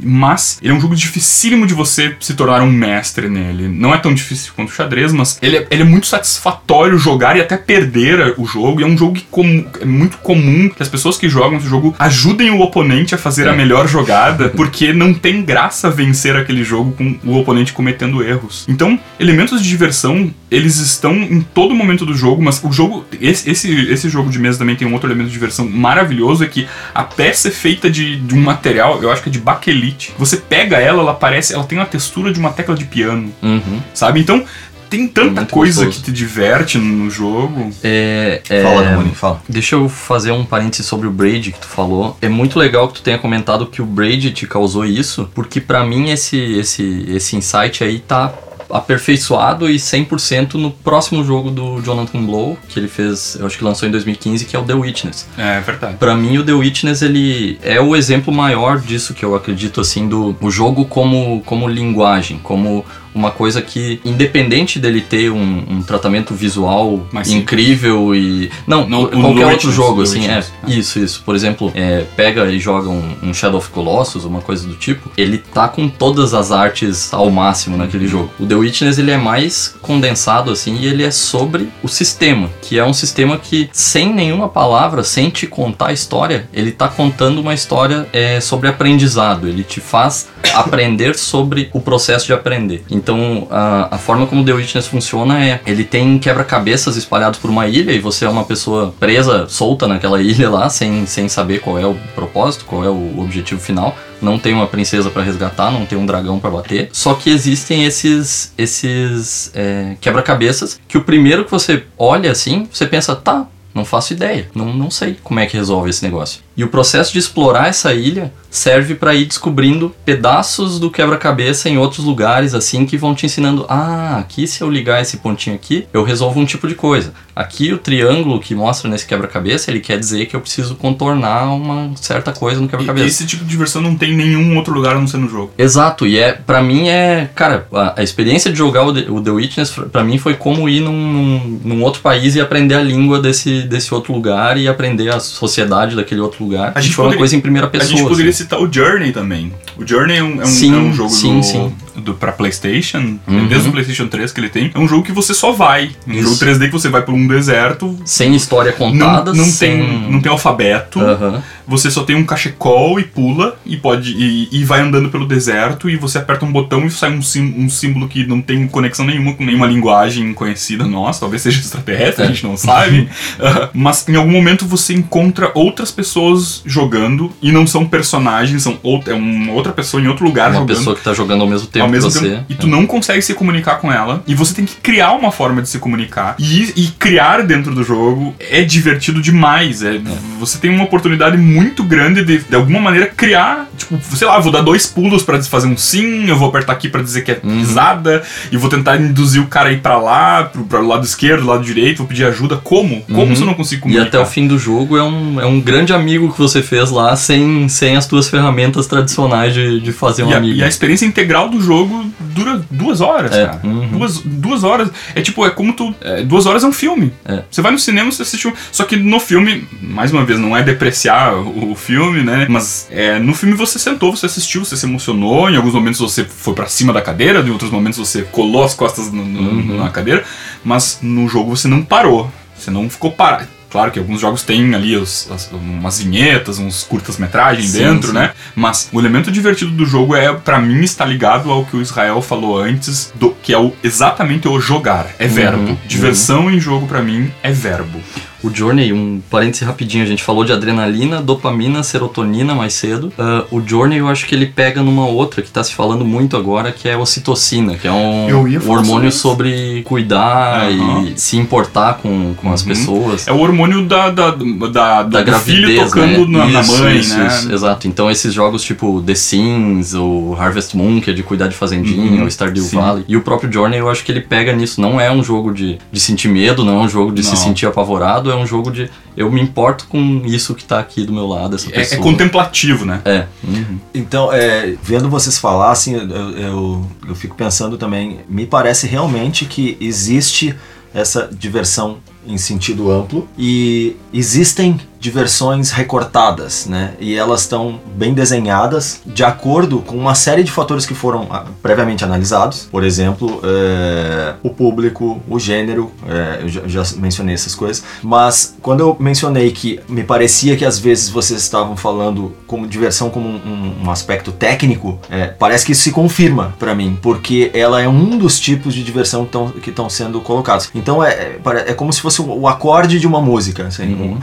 mas ele é um jogo dificílimo de de você se tornar um mestre nele. Não é tão difícil quanto o xadrez, mas ele é, ele é muito satisfatório jogar e até perder o jogo. E é um jogo que com, é muito comum que as pessoas que jogam esse jogo ajudem o oponente a fazer é. a melhor jogada, porque não tem graça vencer aquele jogo com o oponente cometendo erros. Então, elementos de diversão, eles estão em todo momento do jogo, mas o jogo. Esse, esse, esse jogo de mesa também tem um outro elemento de diversão maravilhoso: é que a peça é feita de, de um material, eu acho que é de baquelite. Você pega ela, ela parece. Ela tem a textura de uma tecla de piano. Uhum. Sabe? Então, tem tanta é coisa gostoso. que te diverte no jogo. É, é, fala, Damoni, fala. Deixa eu fazer um parênteses sobre o Braid que tu falou. É muito legal que tu tenha comentado que o Braid te causou isso, porque para mim esse, esse, esse insight aí tá aperfeiçoado e 100% no próximo jogo do Jonathan Blow, que ele fez, eu acho que lançou em 2015, que é o The Witness. É, verdade. Para mim o The Witness ele é o exemplo maior disso que eu acredito assim do o jogo como como linguagem, como uma coisa que, independente dele ter um, um tratamento visual Mas incrível sim. e. Não, no, qualquer outro jogo, assim, é. Isso, isso. Por exemplo, é, pega e joga um, um, Shadow of Colossus, uma coisa do tipo, ele tá com todas as artes ao máximo naquele jogo. O The Witness ele é mais condensado, assim, e ele é sobre o sistema, que é um sistema que, sem nenhuma palavra, sem te contar a história, ele tá contando uma história é, sobre aprendizado. Ele te faz aprender sobre o processo de aprender. Então, a, a forma como The Witness funciona é: ele tem quebra-cabeças espalhados por uma ilha e você é uma pessoa presa, solta naquela ilha lá, sem, sem saber qual é o propósito, qual é o objetivo final. Não tem uma princesa para resgatar, não tem um dragão para bater. Só que existem esses, esses é, quebra-cabeças que o primeiro que você olha assim, você pensa, tá, não faço ideia, não, não sei como é que resolve esse negócio. E o processo de explorar essa ilha serve para ir descobrindo pedaços do quebra-cabeça em outros lugares, assim, que vão te ensinando: ah, aqui se eu ligar esse pontinho aqui, eu resolvo um tipo de coisa. Aqui o triângulo que mostra nesse quebra-cabeça, ele quer dizer que eu preciso contornar uma certa coisa no quebra-cabeça. Esse tipo de diversão não tem em nenhum outro lugar a não ser no jogo. Exato, e é, para mim é, cara, a, a, experiência de jogar o The, o The Witness, para mim foi como ir num, num, num outro país e aprender a língua desse, desse outro lugar e aprender a sociedade daquele outro lugar. A gente foi poderia, uma coisa em primeira pessoa. A gente poderia assim. citar o Journey também. O Journey é um, é um, sim, é um jogo sim, do, sim. Do, pra PlayStation, uhum. desde o PlayStation 3 que ele tem. É um jogo que você só vai. Um Isso. jogo 3D que você vai por um deserto. Sem história contada. Não, não sem... tem, não tem alfabeto. Uhum você só tem um cachecol e pula e pode e, e, vai andando pelo deserto e você aperta um botão e sai um, sim, um símbolo que não tem conexão nenhuma com nenhuma linguagem conhecida nossa, talvez seja extraterrestre, a gente não sabe. uh, mas em algum momento você encontra outras pessoas jogando e não são personagens, são outra, é uma outra pessoa em outro lugar uma jogando. Uma pessoa que tá jogando ao mesmo tempo ao mesmo que você. Tempo, e tu é. não consegue se comunicar com ela e você tem que criar uma forma de se comunicar. E, e criar dentro do jogo é divertido demais. É, é. Você tem uma oportunidade muito grande de, de alguma maneira, criar tipo, sei lá, vou dar dois pulos pra fazer um sim, eu vou apertar aqui pra dizer que é Uhum. pisada, e vou tentar induzir o cara a ir pra lá, pro, pro lado esquerdo, lado direito, vou pedir ajuda. Como? Como Uhum. se eu não consigo E comunicar? até o fim do jogo é um, é um grande amigo que você fez lá sem, sem as tuas ferramentas tradicionais de, de fazer um E a, amigo. e a experiência integral do jogo dura duas horas, É, cara. uhum. Duas, duas horas. É tipo, é como tu. é, duas horas é um filme. É. Você vai no cinema, você assiste um. Só que no filme, mais uma vez, não é depreciar o, o filme, né? Mas é, no filme você sentou, você assistiu, você se emocionou. Em alguns momentos você foi pra cima da cadeira, em outros momentos você colou as costas no- no- Uhum. na cadeira. Mas no jogo você não parou. Você não ficou parado. Claro que alguns jogos têm ali os- as- umas vinhetas, uns curtas-metragens dentro, sim. né? Mas o elemento divertido do jogo é, pra mim, está ligado ao que o Israel falou antes, do, que é o, exatamente o jogar. É verbo. Uhum, Diversão em jogo, pra mim, é verbo. O Journey, um parêntese rapidinho, a gente falou de adrenalina, dopamina, serotonina mais cedo. Ah, o Journey eu acho que ele pega numa outra que tá se falando muito agora, que é a ocitocina, que é um, um hormônio sobre cuidar Aham. e se importar com, com as Uhum. pessoas. É o hormônio da, da, da, da do gravidez, filho tocando né? na, na Isso, mãe, isso, né? isso, exato. Então esses jogos tipo The Sims, o Harvest Moon, que é de cuidar de fazendinha, Uhum, o Stardew sim. Valley, e o próprio Journey, eu acho que ele pega nisso. Não é um jogo de, de sentir medo, não é um jogo de se Não. sentir apavorado, é um jogo de eu me importo com isso que tá aqui do meu lado, essa É, é pessoa. contemplativo, né? É. uhum. Então, é, vendo vocês falar, assim, eu, eu, eu fico pensando também, me parece realmente que existe essa diversão em sentido amplo e existem diversões recortadas, né? E elas estão bem desenhadas de acordo com uma série de fatores que foram ah, previamente analisados. Por exemplo, é, o público, o gênero, é, eu já, já mencionei essas coisas. Mas quando eu mencionei que me parecia que às vezes vocês estavam falando como diversão como um, um- aspecto técnico, é, parece que isso se confirma pra mim, porque ela é um dos tipos de diversão que tão- que estão sendo colocados. Então é, é, é como se fosse o, acorde de uma música. assim, Uhum.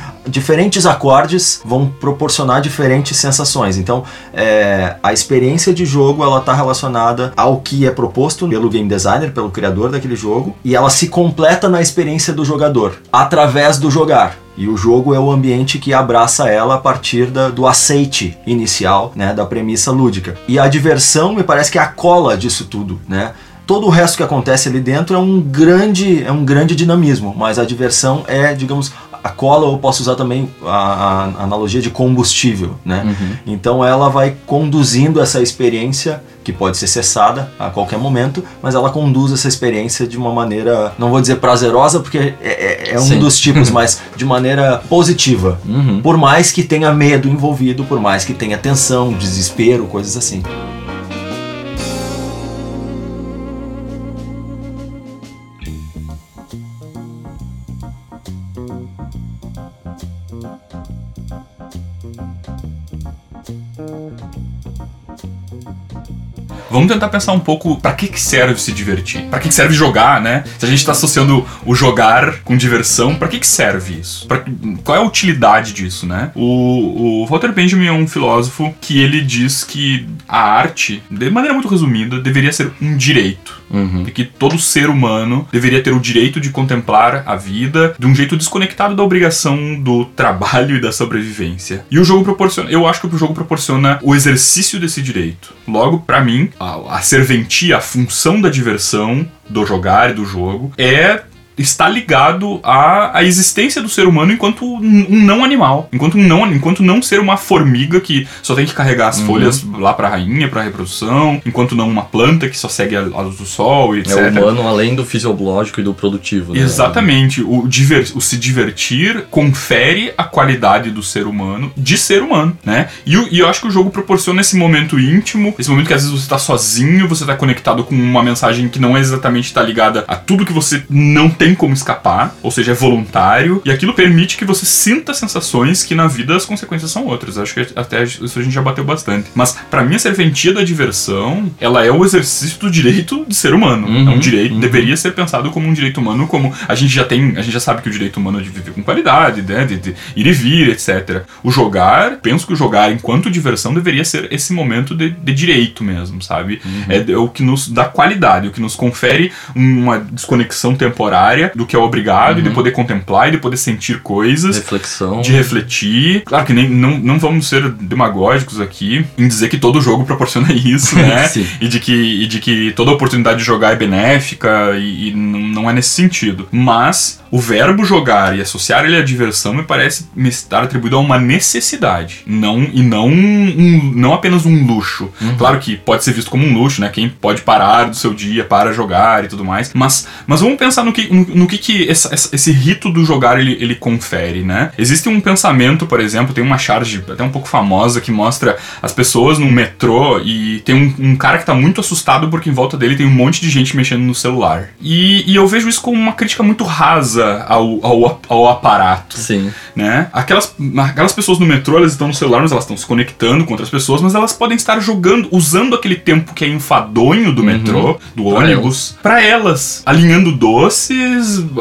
Diferentes acordes vão proporcionar diferentes sensações. Então, é, a experiência de jogo ela está relacionada ao que é proposto pelo game designer, pelo criador daquele jogo, e ela se completa na experiência do jogador através do jogar. E o jogo é o ambiente que abraça ela a partir da- do aceite inicial, né, da premissa lúdica. E a diversão me parece que é a cola disso tudo, né? Todo o resto que acontece ali dentro é um grande, é um grande dinamismo, mas a diversão é, digamos, a cola eu posso usar também a, a analogia de combustível, né? Uhum. Então ela vai conduzindo essa experiência que pode ser cessada a qualquer momento, mas ela conduz essa experiência de uma maneira, não vou dizer prazerosa porque é, é- é um Sim. dos tipos, mas de maneira positiva. Uhum. Por mais que tenha medo envolvido, por mais que tenha tensão, desespero, coisas assim. Vamos tentar pensar um pouco pra que, que serve se divertir? Pra que, que serve jogar, né? Se a gente tá associando o jogar com diversão, pra que, que serve isso? Pra qual é a utilidade disso, né? O, o Walter Benjamin é um filósofo que ele diz que a arte, de maneira muito resumida, deveria ser um direito. Uhum. E que todo ser humano deveria ter o direito de contemplar a vida de um jeito desconectado da obrigação do trabalho e da sobrevivência. E o jogo proporciona, eu acho que o jogo proporciona o exercício desse direito. Logo, pra mim, a, a serventia, a função da diversão, do jogar e do jogo, é está ligado à, à existência do ser humano enquanto um não animal, enquanto um não, enquanto não ser uma formiga que só tem que carregar as Uhum. folhas lá pra rainha, pra reprodução, enquanto não uma planta que só segue a a luz do sol, etc. É humano além do fisiológico e do produtivo. Né? Exatamente. O, diver- o se divertir confere a qualidade do ser humano de ser humano, né? E, o- e eu acho que o jogo proporciona esse momento íntimo, esse momento que às vezes você tá sozinho, você tá conectado com uma mensagem que não é exatamente tá ligada a tudo que você não tem como escapar, ou seja, é voluntário, e aquilo permite que você sinta sensações que na vida as consequências são outras. Acho que até isso a gente já bateu bastante. Mas pra mim a serventia da diversão, ela é o exercício do direito de ser humano. Uhum, é um direito, uhum. deveria ser pensado como um direito humano, como a gente já tem, a gente já sabe que o direito humano é de viver com qualidade, né, de, de ir e vir, etc. O jogar, penso que o jogar enquanto diversão deveria ser esse momento de, de direito mesmo, sabe? É, é o que nos dá qualidade, o que nos confere uma desconexão temporária do que é obrigado e de poder contemplar e de poder sentir coisas Reflexão. de refletir. Claro que nem, não, não vamos ser demagógicos aqui em dizer que todo jogo proporciona isso, né? Sim. e, de que, e de que toda oportunidade de jogar é benéfica e, e não é nesse sentido. Mas o verbo jogar e associar ele à diversão me parece me estar atribuído a uma necessidade, não e não um, não apenas um luxo. Claro que pode ser visto como um luxo, né? Quem pode parar do seu dia para jogar e tudo mais. Mas, mas vamos pensar no que, no, no que, que essa- essa- esse rito do jogar ele, ele confere, né? Existe um pensamento, por exemplo, tem uma charge até um pouco famosa que mostra as pessoas no metrô e tem um, um cara que tá muito assustado porque em volta dele tem um monte de gente mexendo no celular. E, e eu vejo isso como uma crítica muito rasa ao, ao, ao aparato Sim. né? Aquelas, aquelas pessoas no metrô, elas estão no celular, mas elas estão se conectando com outras pessoas, mas elas podem estar jogando, usando aquele tempo que é enfadonho do metrô, do Pra ônibus, pra elas, alinhando doces,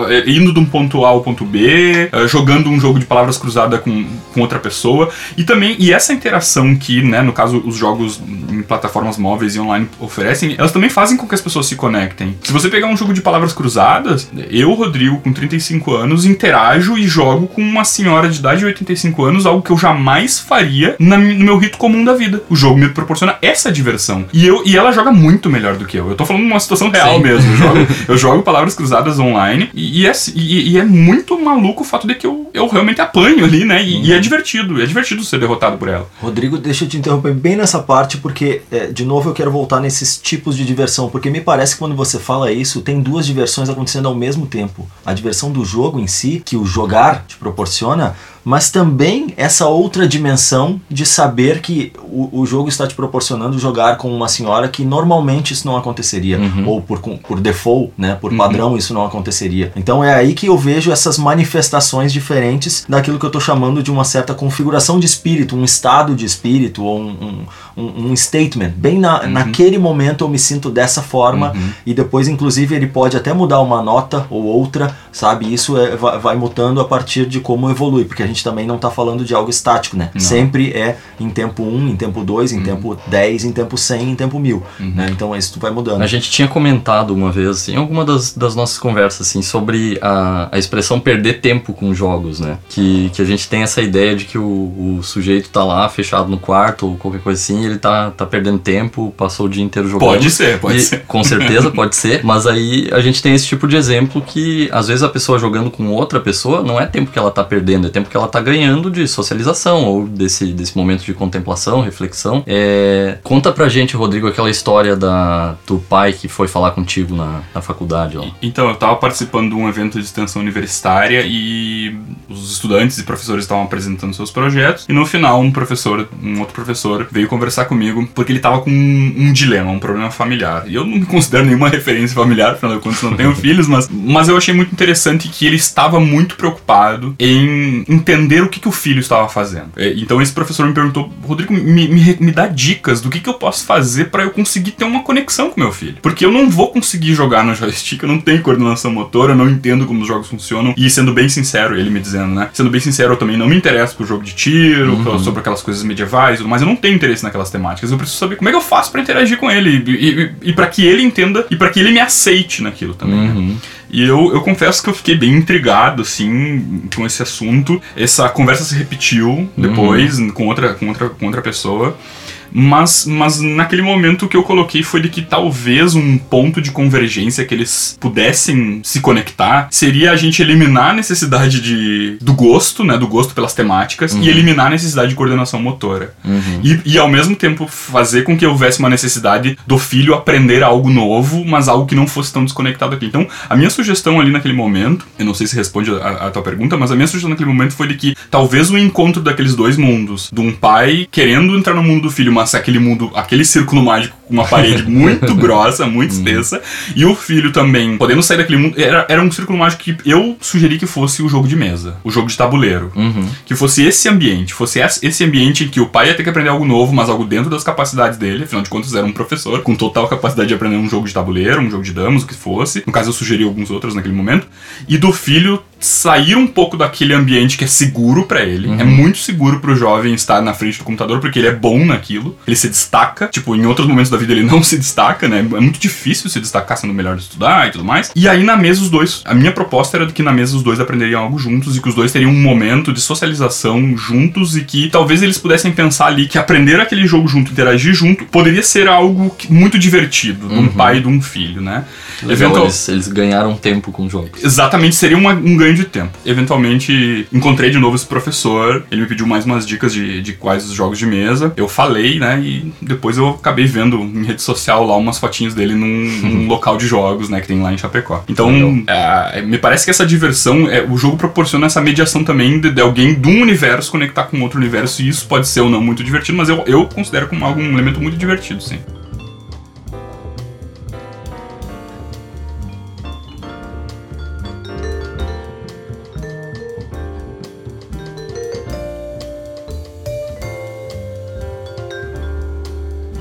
eh, indo de um ponto A ao ponto B, eh, jogando um jogo de palavras cruzada com, com outra pessoa, e também, e essa interação que, né, no caso, os jogos em plataformas móveis e online oferecem, elas também fazem com que as pessoas se conectem. Se você pegar um jogo de palavras cruzadas, eu, Rodrigo, com 35 anos, interajo e jogo com uma senhora de idade de 85 anos, algo que eu jamais faria na no meu rito comum da vida. O jogo me proporciona essa diversão. E, eu, e ela joga muito melhor do que eu. Eu tô falando de uma situação real Sim. mesmo. Eu jogo, eu jogo palavras cruzadas online e, e é, e- e é muito maluco o fato de que eu, eu realmente apanho ali, né? E, e é divertido. É divertido ser derrotado por ela. Rodrigo, deixa eu te interromper bem nessa parte, porque, é, de novo, eu quero voltar nesses tipos de diversão, porque me parece que quando você fala isso, tem duas diversões acontecendo ao mesmo tempo. A diversão do jogo em si, que o jogar te proporciona, mas também essa outra dimensão de saber que o, o jogo está te proporcionando jogar com uma senhora que normalmente isso não aconteceria, ou por, por default, né, por padrão isso não aconteceria. Então é aí que eu vejo essas manifestações diferentes daquilo que eu estou chamando de uma certa configuração de espírito, um estado de espírito, ou um, um, um- um statement. Bem na, naquele momento eu me sinto dessa forma, e depois, inclusive, ele pode até mudar uma nota ou outra, sabe? Isso é- vai, vai mutando a partir de como evolui, porque a gente também não está falando de algo estático, né? Sempre é em tempo 1, em tempo 2, em tempo 10, em tempo 100, em tempo 1000. Né? Então isso vai mudando. A gente tinha comentado uma vez, em alguma das, das nossas conversas, assim, sobre a, a expressão perder tempo com jogos, né? Que, que a gente tem essa ideia de que o, o sujeito tá lá fechado no quarto ou qualquer coisa assim, e ele tá, tá perdendo tempo, passou o dia inteiro jogando. Pode ser, pode E, ser. Com certeza, pode ser. Mas aí a gente tem esse tipo de exemplo que, às vezes, a pessoa jogando com outra pessoa não é tempo que ela tá perdendo, é tempo que ela tá ganhando de socialização ou desse, desse momento de contemplação, reflexão. É, conta pra gente, Rodrigo, aquela história da, do pai que foi falar contigo na, na faculdade. Então, eu estava participando de um evento de extensão universitária e os estudantes e professores estavam apresentando seus projetos. E no final, um professor, um outro professor, veio conversar comigo porque ele estava com um, um dilema, um problema familiar. E eu não me considero nenhuma referência familiar, afinal de contas, não tenho filhos, mas, mas eu achei muito interessante que ele estava muito preocupado em entender o que, que o filho estava fazendo. É, Então, esse professor me perguntou, Rodrigo, me, me, me dá dicas do que, que eu posso fazer para eu conseguir ter uma conexão com meu filho. Porque eu não vou conseguir jogar no joystick, eu não tenho coordenação motora, eu não entendo como os jogos funcionam. E sendo bem sincero, ele me dizendo, né? Sendo bem sincero, eu também não me interesso por jogo de tiro, Uhum. sobre aquelas coisas medievais, e tudo mais eu não tenho interesse naquelas temáticas. Eu preciso saber como é que eu faço para interagir com ele e, e, e para que ele entenda e para que ele me aceite naquilo também. né? Uhum. E eu, eu confesso que eu fiquei bem intrigado, assim, com esse assunto. Essa conversa se repetiu depois com, outra, com, outra, com outra pessoa. Mas, mas naquele momento o que eu coloquei foi de que talvez um ponto de convergência que eles pudessem se conectar seria a gente eliminar a necessidade de, do gosto, né? Do gosto pelas temáticas e eliminar a necessidade de coordenação motora. E, e ao mesmo tempo fazer com que houvesse uma necessidade do filho aprender algo novo, mas algo que não fosse tão desconectado aqui. Então, a minha sugestão ali naquele momento, eu não sei se responde a, a tua pergunta, mas a minha sugestão naquele momento foi de que talvez o encontro daqueles dois mundos, de um pai querendo entrar no mundo do filho, aquele mundo, aquele círculo mágico uma parede muito grossa, muito espessa, e o filho também podendo sair daquele mundo, era, era um círculo mágico que eu sugeri que fosse o jogo de mesa, o jogo de tabuleiro Uhum. que fosse esse ambiente, fosse esse ambiente em que o pai ia ter que aprender algo novo, mas algo dentro das capacidades dele, afinal de contas era um professor com total capacidade de aprender um jogo de tabuleiro, um jogo de damas, o que fosse. No caso eu sugeri alguns outros naquele momento. E do filho sair um pouco daquele ambiente que é seguro pra ele. É muito seguro pro jovem estar na frente do computador porque ele é bom naquilo, ele se destaca. Tipo, em outros momentos da vida ele não se destaca, né? É muito difícil se destacar sendo melhor de estudar e tudo mais. E aí na mesa os dois, a minha proposta era que na mesa os dois aprenderiam algo juntos e que os dois teriam um momento de socialização juntos e que talvez eles pudessem pensar ali que aprender aquele jogo junto, interagir junto, poderia ser algo muito divertido de um pai e de um filho, né? Legal, Eventual- eles, eles ganharam tempo com jogos. Exatamente, seria uma- um ganho de tempo. Eventualmente, encontrei de novo esse professor, ele me pediu mais umas dicas de, de quais os jogos de mesa. Eu falei, né, e depois eu acabei vendo em rede social lá umas fotinhas dele num, num local de jogos, né, que tem lá em Chapecó. Então, é, me parece que essa diversão, é, o jogo proporciona essa mediação também de, de alguém de um universo conectar com outro universo, e isso pode ser ou não muito divertido, mas eu, eu considero como algo, um elemento muito divertido, sim.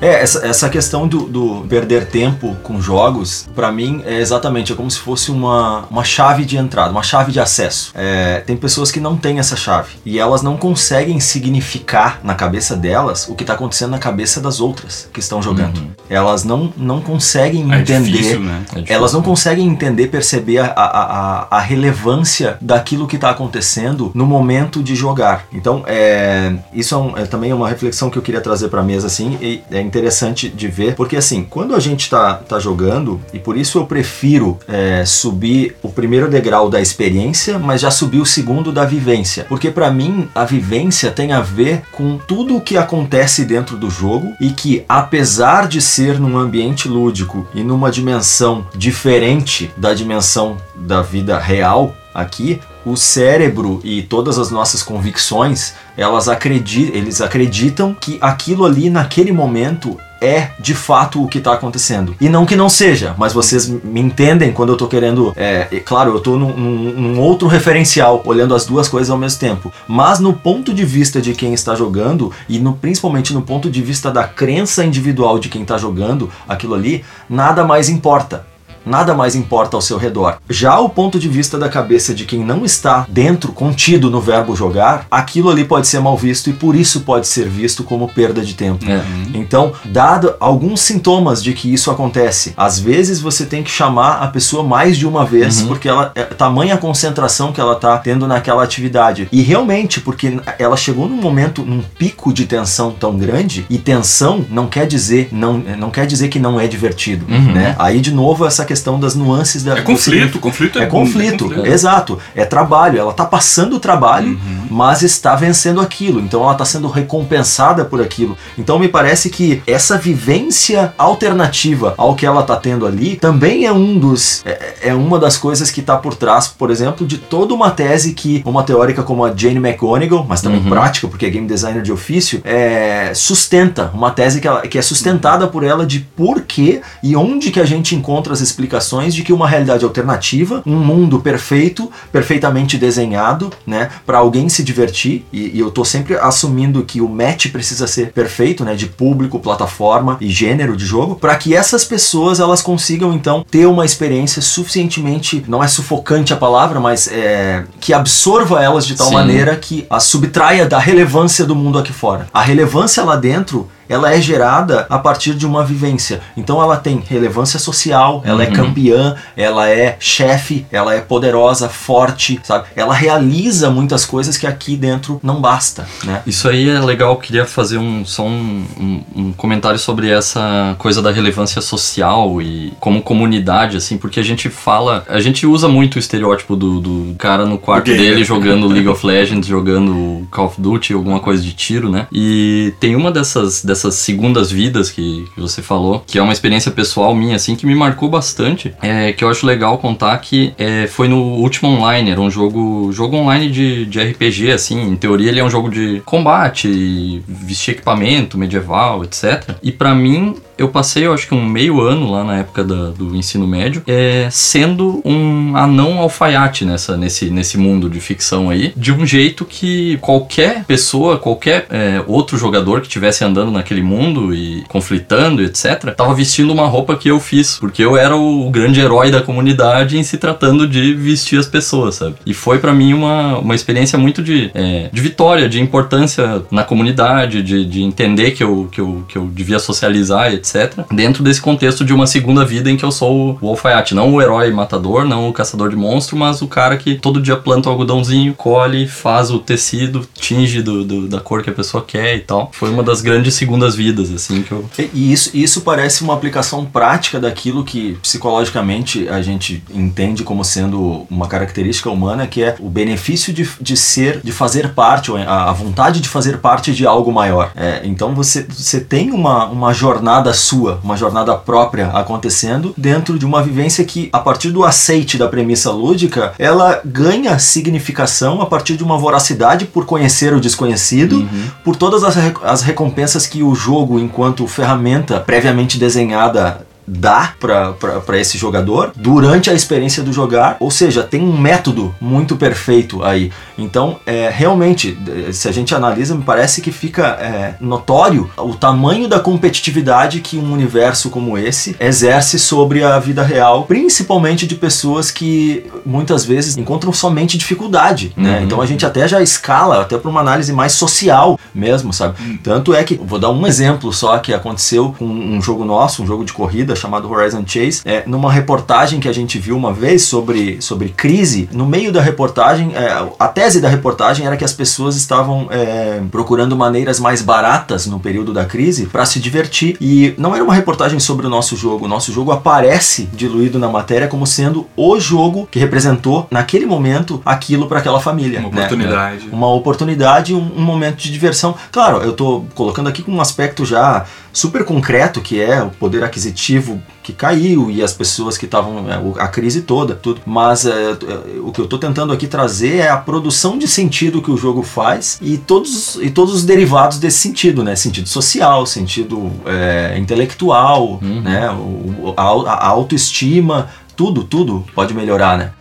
É, essa, essa questão do, do perder tempo com jogos, pra mim, é exatamente é como se fosse uma, uma chave de entrada, uma chave de acesso. É, tem pessoas que não têm essa chave e elas não conseguem significar na cabeça delas o que tá acontecendo na cabeça das outras que estão jogando. Elas não, não conseguem É entender. difícil, né? É difícil. Elas não conseguem entender, perceber a, a, a, a relevância daquilo que está acontecendo no momento de jogar. Então, é, isso é, um- é também uma reflexão que eu queria trazer para a mesa, assim, e é interessante de ver, porque assim, quando a gente tá, tá jogando, e por isso eu prefiro é, subir o primeiro degrau da experiência, mas já subir o segundo da vivência. Porque para mim, a vivência tem a ver com tudo o que acontece dentro do jogo e que, apesar de ser num ambiente lúdico e numa dimensão diferente da dimensão da vida real aqui, o cérebro e todas as nossas convicções, elas acreditam, eles acreditam que aquilo ali naquele momento é de fato o que está acontecendo. E não que não seja, mas vocês me entendem quando eu tô querendo. É, claro, eu tô num, num- num outro referencial, olhando as duas coisas ao mesmo tempo. Mas no ponto de vista de quem está jogando, e no, principalmente no ponto de vista da crença individual de quem está jogando aquilo ali, nada mais importa. Nada mais importa ao seu redor. Já o ponto de vista da cabeça de quem não está dentro, contido no verbo jogar, aquilo ali pode ser mal visto e por isso pode ser visto como perda de tempo. É. Então, dado alguns sintomas de que isso acontece, às vezes você tem que chamar a pessoa mais de uma vez, porque ela é tamanha a concentração que ela tá tendo naquela atividade. E realmente, porque ela chegou num momento, num pico de tensão tão grande, e tensão não quer dizer não, não quer dizer que não é divertido, Uhum. né? Aí de novo essa questão das nuances da É conflito, conflito é, é conflito, conflito. exato. É trabalho. Ela tá passando o trabalho, Uhum. mas está vencendo aquilo. Então ela está sendo recompensada por aquilo. Então me parece que essa vivência alternativa ao que ela tá tendo ali também é um dos é, é uma das coisas que tá por trás, por exemplo, de toda uma tese que uma teórica como a Jane McGonigal, mas também Uhum. prática, porque é game designer de ofício, é, sustenta uma tese que, ela- que é sustentada por ela de por que e onde que a gente encontra as explicações de que uma realidade alternativa, um mundo perfeito, perfeitamente desenhado, né, para alguém se divertir, e, e eu tô sempre assumindo que o match precisa ser perfeito, né, de público, plataforma e gênero de jogo, para que essas pessoas elas consigam então ter uma experiência suficientemente, não é sufocante a palavra, mas é, que absorva elas de tal Sim. maneira que a subtraia da relevância do mundo aqui fora. A relevância lá dentro ela é gerada a partir de uma vivência. Então ela tem relevância social, ela é Uhum. campeã, ela é chefe, ela é poderosa, forte, sabe? Ela realiza muitas coisas que aqui dentro não basta, né? Isso aí é legal, eu queria fazer um, só um, um- um comentário sobre essa coisa da relevância social e como comunidade, assim, porque a gente fala, a gente usa muito o estereótipo do, do cara no quarto dele jogando League of Legends, jogando Call of Duty, alguma coisa de tiro, né? E tem uma dessas, dessas segundas vidas que, que você falou, que é uma experiência pessoal minha, assim, que me marcou bastante, é, que eu acho legal contar que é, foi no último online, era um jogo, jogo online de, de RPG, assim, em teoria ele é um jogo de combate, vestir equipamento medieval, etc. E pra mim, eu passei, eu acho que um meio ano lá na época da- do ensino médio, é, sendo um anão alfaiate nessa, nesse, nesse mundo de ficção aí, de um jeito que qualquer pessoa, qualquer é, outro jogador que estivesse andando naquele mundo e conflitando, etc., tava vestindo uma roupa que eu fiz, porque eu era o grande herói da comunidade em se tratando de vestir as pessoas, sabe? E foi pra mim uma, uma experiência muito de, é, de vitória, de importância na comunidade, de, de entender que eu, que, eu, que eu devia socializar, etc. etc. Dentro desse contexto de uma segunda vida em que eu sou o alfaiate, não o herói matador, não o caçador de monstro, mas o cara que todo dia planta o algodãozinho, colhe, faz o tecido, tinge do, do, da cor que a pessoa quer e tal. Foi uma das grandes segundas vidas, assim, que eu... E isso, isso parece uma aplicação prática daquilo que psicologicamente a gente entende como sendo uma característica humana, que é o benefício de, de ser, de fazer parte, a, a vontade de fazer parte de algo maior. É, então você, você tem uma, uma jornada sua, uma jornada própria acontecendo dentro de uma vivência que, a partir do aceite da premissa lúdica, ela ganha significação a partir de uma voracidade por conhecer o desconhecido, uhum. por todas as, as recompensas que o jogo, enquanto ferramenta previamente desenhada, dá para esse jogador durante a experiência do jogar, ou seja, tem um método muito perfeito aí. Então, é, realmente, se a gente analisa, me parece que fica é, notório o tamanho da competitividade que um universo como esse exerce sobre a vida real, principalmente de pessoas que muitas vezes encontram somente dificuldade, né? uhum. Então a gente até já escala até para uma análise mais social mesmo, sabe? Uhum. Tanto é que vou dar um exemplo só que aconteceu com um jogo nosso, um jogo de corrida chamado Horizon Chase, é, numa reportagem que a gente viu uma vez sobre, sobre crise, no meio da reportagem, é, a tese da reportagem era que as pessoas estavam é, procurando maneiras mais baratas no período da crise para se divertir. E não era uma reportagem sobre o nosso jogo. O nosso jogo aparece diluído na matéria como sendo o jogo que representou, naquele momento, aquilo para aquela família. Uma né? oportunidade. Uma oportunidade, um, um momento de diversão. Claro, eu estou colocando aqui com um aspecto já super concreto que é o poder aquisitivo que caiu e as pessoas que estavam é, a crise toda tudo. Mas é, é, o que eu estou tentando aqui trazer é a produção de sentido que o jogo faz e todos e todos os derivados desse sentido né? Sentido social sentido é, intelectual uhum. né? O, a, a autoestima tudo tudo pode melhorar né?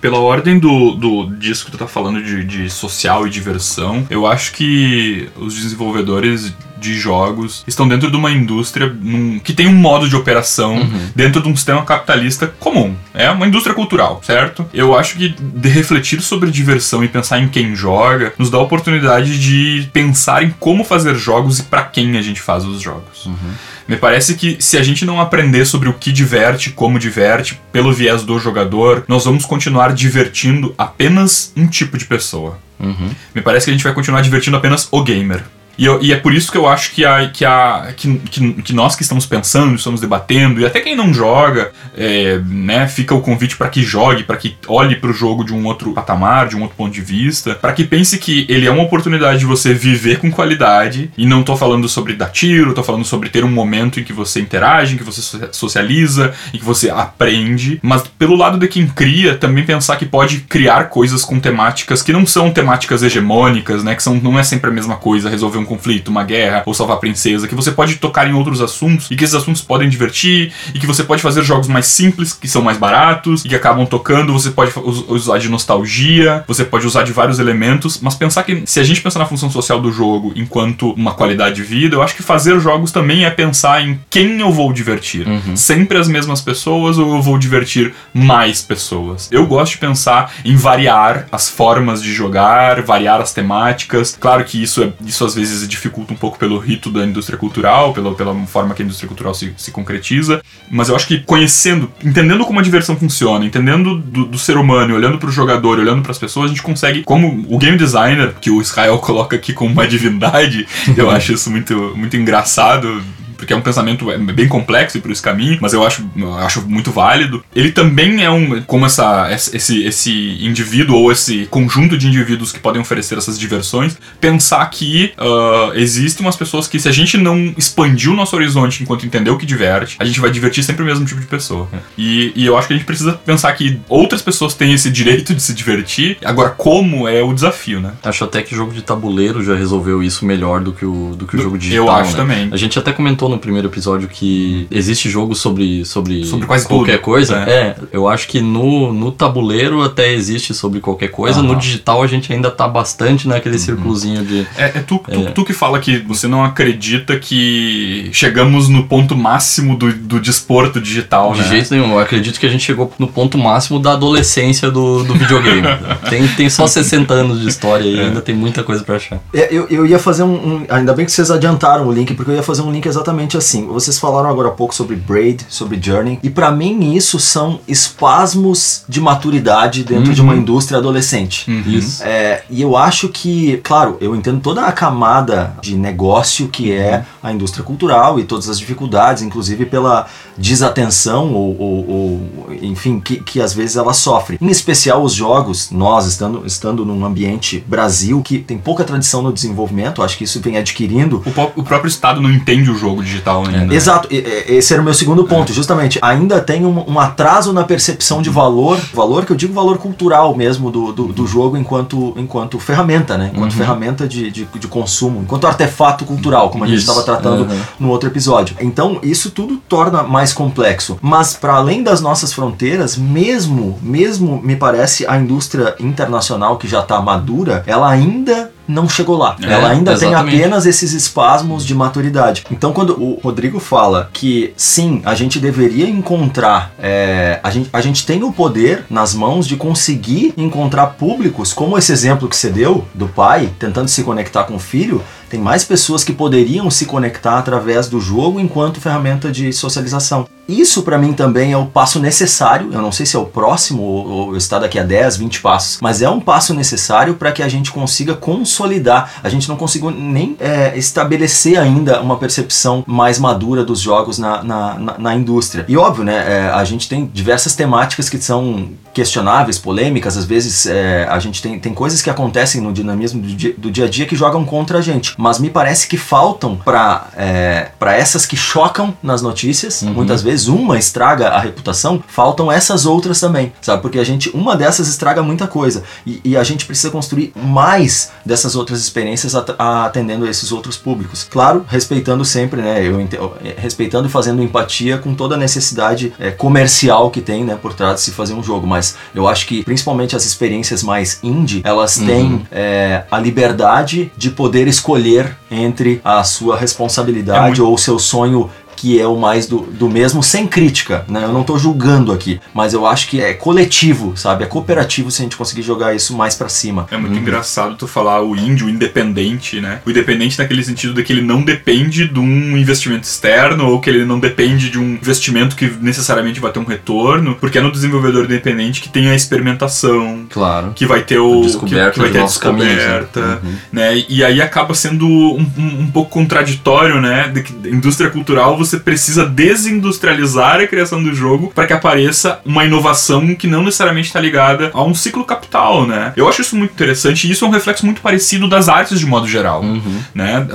Pela ordem do, do disso que tu tá falando de, de social e diversão, eu acho que os desenvolvedores de jogos estão dentro de uma indústria num, que tem um modo de operação uhum. dentro de um sistema capitalista comum. É uma indústria cultural, certo? Eu acho que de refletir sobre diversão e pensar em quem joga nos dá a oportunidade de pensar em como fazer jogos e para quem a gente faz os jogos. Uhum. Me parece que se a gente não aprender sobre o que diverte, como diverte, pelo viés do jogador, nós vamos continuar divertindo apenas um tipo de pessoa. Uhum. Me parece que a gente vai continuar divertindo apenas o gamer. E, eu, e, é por isso que eu acho que, a, que, a, que, que, nós que estamos pensando, estamos debatendo, e até quem não joga, é, né, fica o convite para que jogue, para que olhe para o jogo de um outro patamar, de um outro ponto de vista, para que pense que ele é uma oportunidade de você viver com qualidade. E não tô falando sobre dar tiro, tô falando sobre ter um momento em que você interage, em que você socializa, em que você aprende. Mas pelo lado de quem cria, também pensar que pode criar coisas com temáticas que não são temáticas hegemônicas, né, que são, não é sempre a mesma coisa, resolver um conflito, uma guerra ou salvar a princesa, que você pode tocar em outros assuntos e que esses assuntos podem divertir e que você pode fazer jogos mais simples, que são mais baratos e que acabam tocando, você pode usar de nostalgia, você pode usar de vários elementos, mas pensar que se a gente pensar na função social do jogo enquanto uma qualidade de vida, eu acho que fazer jogos também é pensar em quem eu vou divertir. Uhum. Sempre as mesmas pessoas ou eu vou divertir mais pessoas. Eu gosto de pensar em variar as formas de jogar, variar as temáticas. Claro que isso é isso às vezes vezes dificulta um pouco pelo rito da indústria cultural, pela, pela forma que a indústria cultural se, se concretiza. Mas eu acho que conhecendo, entendendo como a diversão funciona, entendendo do, do ser humano, olhando para o jogador, olhando para as pessoas, a gente consegue, como o game designer, que o Israel coloca aqui como uma divindade, eu acho isso muito, muito engraçado porque é um pensamento é, bem complexo e por esse caminho, mas eu acho, eu acho muito válido. Ele também é um, como essa, esse, esse indivíduo ou esse conjunto de indivíduos que podem oferecer essas diversões, pensar que uh, existem umas pessoas que, se a gente não expandir o nosso horizonte enquanto entender o que diverte, a gente vai divertir sempre o mesmo tipo de pessoa. E, e eu acho que a gente precisa pensar que outras pessoas têm esse direito de se divertir, agora como é o desafio, né? Acho até que jogo de tabuleiro já resolveu isso melhor do que o, do que o jogo digital. Eu acho né? também. A gente até comentou comentou no primeiro episódio que existe jogo sobre, sobre, sobre quase qualquer tudo. coisa. É. é. eu acho que no, no tabuleiro até existe sobre qualquer coisa. Uhum. No digital a gente ainda tá bastante naquele uhum. círculozinho de. É, é, tu, tu, é. tu, que fala que você não acredita que chegamos no ponto máximo do, do desporto digital, de né? Jeito nenhum. Eu acredito que a gente chegou no ponto máximo da adolescência do, do videogame. tem, tem só 60 anos de história e é. ainda tem muita coisa para achar. É, eu, eu ia fazer um, um, Ainda bem que vocês adiantaram o link, porque eu ia fazer um link exatamente exatamente assim. Vocês falaram agora há pouco sobre Braid, sobre Journey, e para mim isso são espasmos de maturidade dentro Uhum. de uma indústria adolescente. Isso. É, e eu acho que, claro, eu entendo toda a camada de negócio que é a indústria cultural e todas as dificuldades, inclusive pela desatenção ou, ou- ou, enfim, que, que às vezes ela sofre. Em especial os jogos, nós estando, estando num ambiente Brasil que tem pouca tradição no desenvolvimento, acho que isso vem adquirindo O, o próprio Estado não entende o jogo digital ainda. né? Exato, esse era o meu segundo ponto, justamente. Ainda tem um, um atraso na percepção de valor, valor que eu digo valor cultural mesmo do, do, do jogo enquanto, enquanto ferramenta, né? Enquanto ferramenta de, de, de consumo, enquanto artefato cultural, como a gente estava tratando uhum. no outro episódio. Então, isso tudo torna mais complexo. Mas, para além das nossas fronteiras, mesmo, mesmo me parece a indústria internacional que já está madura, ela ainda não chegou lá. É, ela ainda tem exatamente. apenas esses espasmos de maturidade. Então, quando o Rodrigo fala que sim, a gente deveria encontrar, é, a, gente, a gente tem o poder nas mãos de conseguir encontrar públicos, como esse exemplo que você deu do pai tentando se conectar com o filho. Tem mais pessoas que poderiam se conectar através do jogo enquanto ferramenta de socialização. Isso para mim também é o passo necessário. Eu não sei se é o próximo ou, ou está daqui a 10, 20 passos, mas é um passo necessário para que a gente consiga consolidar. A gente não conseguiu nem é, estabelecer ainda uma percepção mais madura dos jogos na, na, na- na indústria. E óbvio, né? é, a gente tem diversas temáticas que são questionáveis, polêmicas. Às vezes é, a gente tem, tem coisas que acontecem no dinamismo do dia, do dia a dia que jogam contra a gente. Mas me parece que faltam para é, para essas que chocam nas notícias, muitas vezes uma estraga a reputação, faltam essas outras também, sabe? Porque a gente, uma dessas estraga muita coisa. E, e a gente precisa construir mais dessas outras experiências at- atendendo a esses outros públicos. Claro, respeitando sempre, né? Eu, é, respeitando e fazendo empatia com toda a necessidade é, comercial que tem, né? Por trás de se fazer um jogo. Mas eu acho que principalmente as experiências mais indie, elas têm é, a liberdade de poder escolher entre a sua responsabilidade É muito- ou o seu sonho que é o mais do, do mesmo, sem crítica, né? Eu não tô julgando aqui, mas eu acho que é coletivo, sabe? É cooperativo se a gente conseguir jogar isso mais pra cima. É muito engraçado tu falar o indie, o independente, né? O independente naquele sentido de que ele não depende de um investimento externo ou que ele não depende de um investimento que necessariamente vai ter um retorno, porque é no desenvolvedor independente que tem a experimentação, Claro. que vai ter o Descoberta que, que vai ter a novos caminhos, né? descoberta, Uhum. né? E aí acaba sendo um, um- um pouco contraditório, né? De que indústria cultural você precisa desindustrializar a criação do jogo para que apareça uma inovação que não necessariamente está ligada a um ciclo capital, né? Eu acho isso muito interessante e isso é um reflexo muito parecido das artes de modo geral Uhum. né?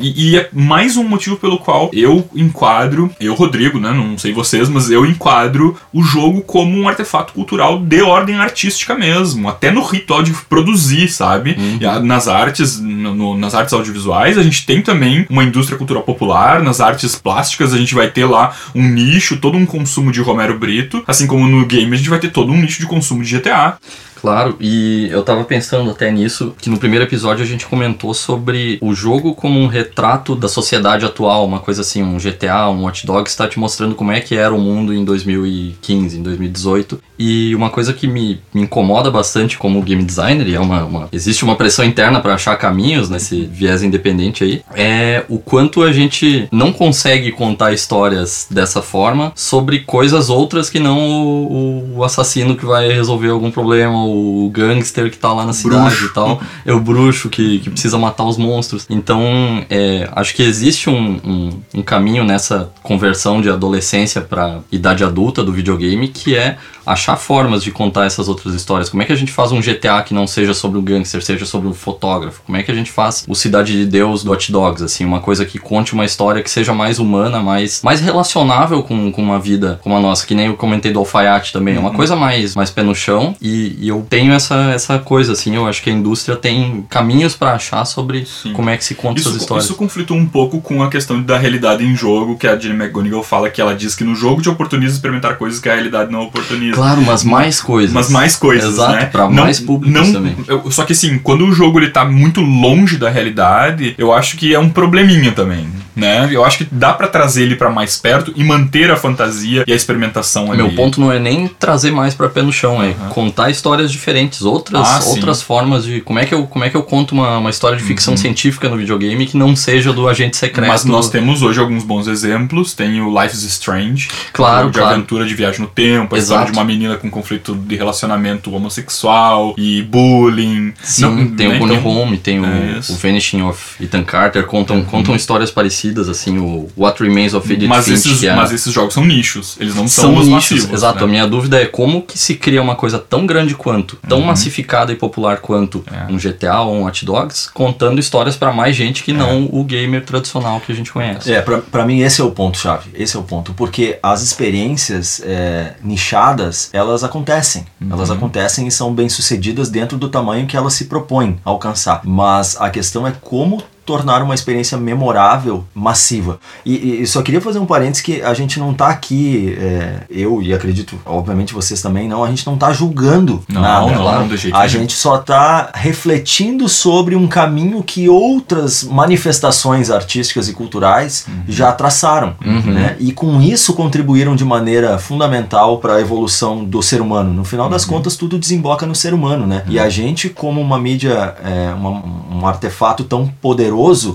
E, e é mais um motivo pelo qual eu enquadro, eu, Rodrigo, né? Não sei vocês, mas eu enquadro o jogo como um artefato cultural de ordem artística mesmo, até no ritual de produzir, sabe? A- nas artes, no- nas artes audiovisuais, a gente tem também uma indústria cultural popular, nas artes plásticas a gente vai ter lá um nicho, todo um consumo de Romero Brito, assim como no game a gente vai ter todo um nicho de consumo de GTA. Claro, e eu tava pensando até nisso, que no primeiro episódio a gente comentou sobre o jogo como um retrato da sociedade atual, uma coisa assim, um GTA, um Watch Dogs está te mostrando como é que era o mundo em 2015, em 2018. E uma coisa que me, me incomoda bastante como game designer, e é uma, uma- existe uma pressão interna para achar caminhos nesse viés independente aí, é o quanto a gente não consegue contar histórias dessa forma sobre coisas outras que não o, o assassino que vai resolver algum problema, o gangster que tá lá na cidade Bruxo. e tal, é o bruxo que, que precisa matar os monstros. Então, é, acho que existe um, um, um caminho nessa conversão de adolescência para idade adulta do videogame que é achar formas de contar essas outras histórias. Como é que a gente faz um GTA que não seja sobre o gangster, seja sobre o fotógrafo? Como é que a gente faz o Cidade de Deus do Hot Dogs, assim, uma coisa que conte uma história que seja mais humana, mais, mais relacionável com, com uma vida como a nossa, que nem eu comentei do alfaiate também, é uma coisa mais, mais pé no chão e, e eu tenho essa, essa coisa, assim, eu acho que a indústria tem caminhos para achar sobre como é que se conta essas Isso, histórias. isso conflitou um pouco com a questão da realidade em jogo, que a Jenny McGonigal fala que ela diz que no jogo te oportuniza experimentar coisas que a realidade não oportuniza. Claro, mas mais coisas. Mas mais coisas, Exato, né? pra Não- mais públicos não, também. eu- só que assim, quando o jogo ele tá muito longe da realidade, eu acho que é um probleminha também, né? Eu acho que dá pra trazer ele pra mais perto e manter a fantasia e a experimentação ali. Meu ponto não é nem trazer mais pra pé no chão, é contar histórias histórias diferentes, outras, Ah, outras formas de. Como é que eu, como é que eu conto uma, uma história de Uhum. ficção científica no videogame que não seja do agente secreto? Mas nós temos hoje alguns bons exemplos. Tem o Life is Strange, Claro, um jogo de claro. aventura de viagem no tempo, a história Exato. de uma menina com conflito de relacionamento homossexual e bullying. Sim, Não, tem né, o Gone então- Home, tem o, é. Uhum. o Vanishing of Ethan Carter, contam, contam histórias parecidas, assim, o What Remains of Edith Mas Finch, esses, é- mas esses jogos são nichos, eles não são, são os nichos, massivos. exato. né? A minha dúvida é como que se cria uma coisa tão grande quanto, tão massificada e popular quanto Uhum. É. um GTA ou um Watch Dogs, contando histórias pra mais gente que não o gamer tradicional que a gente conhece. É, pra mim esse é o ponto-chave. Esse é o ponto. Porque as experiências é, nichadas, elas acontecem. Elas acontecem e são bem-sucedidas dentro do tamanho que elas se propõem a alcançar. Mas a questão é como tornar uma experiência memorável, massiva. E, e só queria fazer um parênteses que a gente não tá aqui, é, eu e acredito, obviamente vocês também não, a gente não tá julgando Não, nada. não, não, de jeito A nenhum. gente só tá refletindo sobre um caminho que outras manifestações artísticas e culturais Uhum. já traçaram, né? E com isso contribuíram de maneira fundamental para a evolução do ser humano. No final Uhum. das contas, tudo desemboca no ser humano, né? E a gente, como uma mídia, é, uma- um artefato tão poderoso,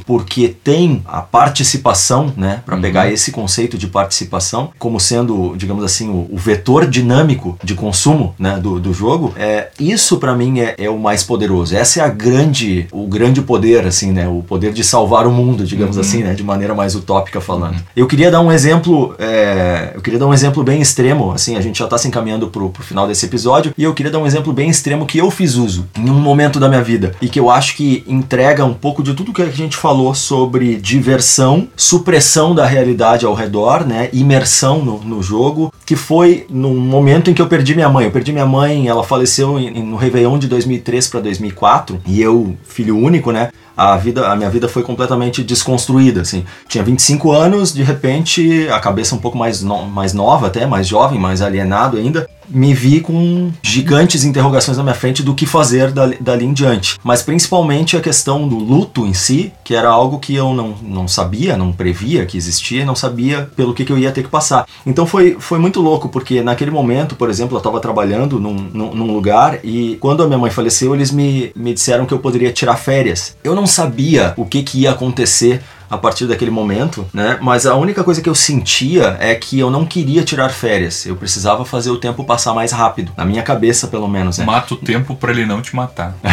porque tem a participação, né? Para pegar esse conceito de participação como sendo, digamos assim, o, o vetor dinâmico de consumo, né? Do, do jogo, é isso para mim é, é o mais poderoso. Essa é a grande, o grande poder, assim, né? O poder de salvar o mundo, digamos assim, né? De maneira mais utópica falando. Eu queria dar um exemplo, é, eu queria dar um exemplo bem extremo, assim, a gente já tá se encaminhando pro, pro final desse episódio, e eu queria dar um exemplo bem extremo que eu fiz uso em um momento da minha vida e que eu acho que entrega um pouco de tudo que a gente falou sobre diversão, supressão da realidade ao redor, né? Imersão no, no jogo, que foi num momento em que eu perdi minha mãe. Eu perdi minha mãe, ela faleceu em- no Réveillon de 2003 para 2004, e eu, filho único, né? A, vida, a minha vida foi completamente desconstruída, assim. Tinha 25 anos, de repente, a cabeça um pouco mais, no- mais nova até, mais jovem, mais alienado ainda, me vi com gigantes interrogações na minha frente do que fazer dali, dali em diante. Mas principalmente a questão do luto em si, que era algo que eu não, não sabia, não previa que existia, não sabia pelo que, que eu ia ter que passar. Então foi, foi muito louco, porque naquele momento, por exemplo, eu estava trabalhando num, num, num lugar e quando a minha mãe faleceu, eles me, me disseram que eu poderia tirar férias. Eu não sabia o que, que ia acontecer a partir daquele momento, né? Mas a única coisa que eu sentia é que eu não queria tirar férias. Eu precisava fazer o tempo passar mais rápido, na minha cabeça pelo menos, né? Mata o tempo pra ele não te matar.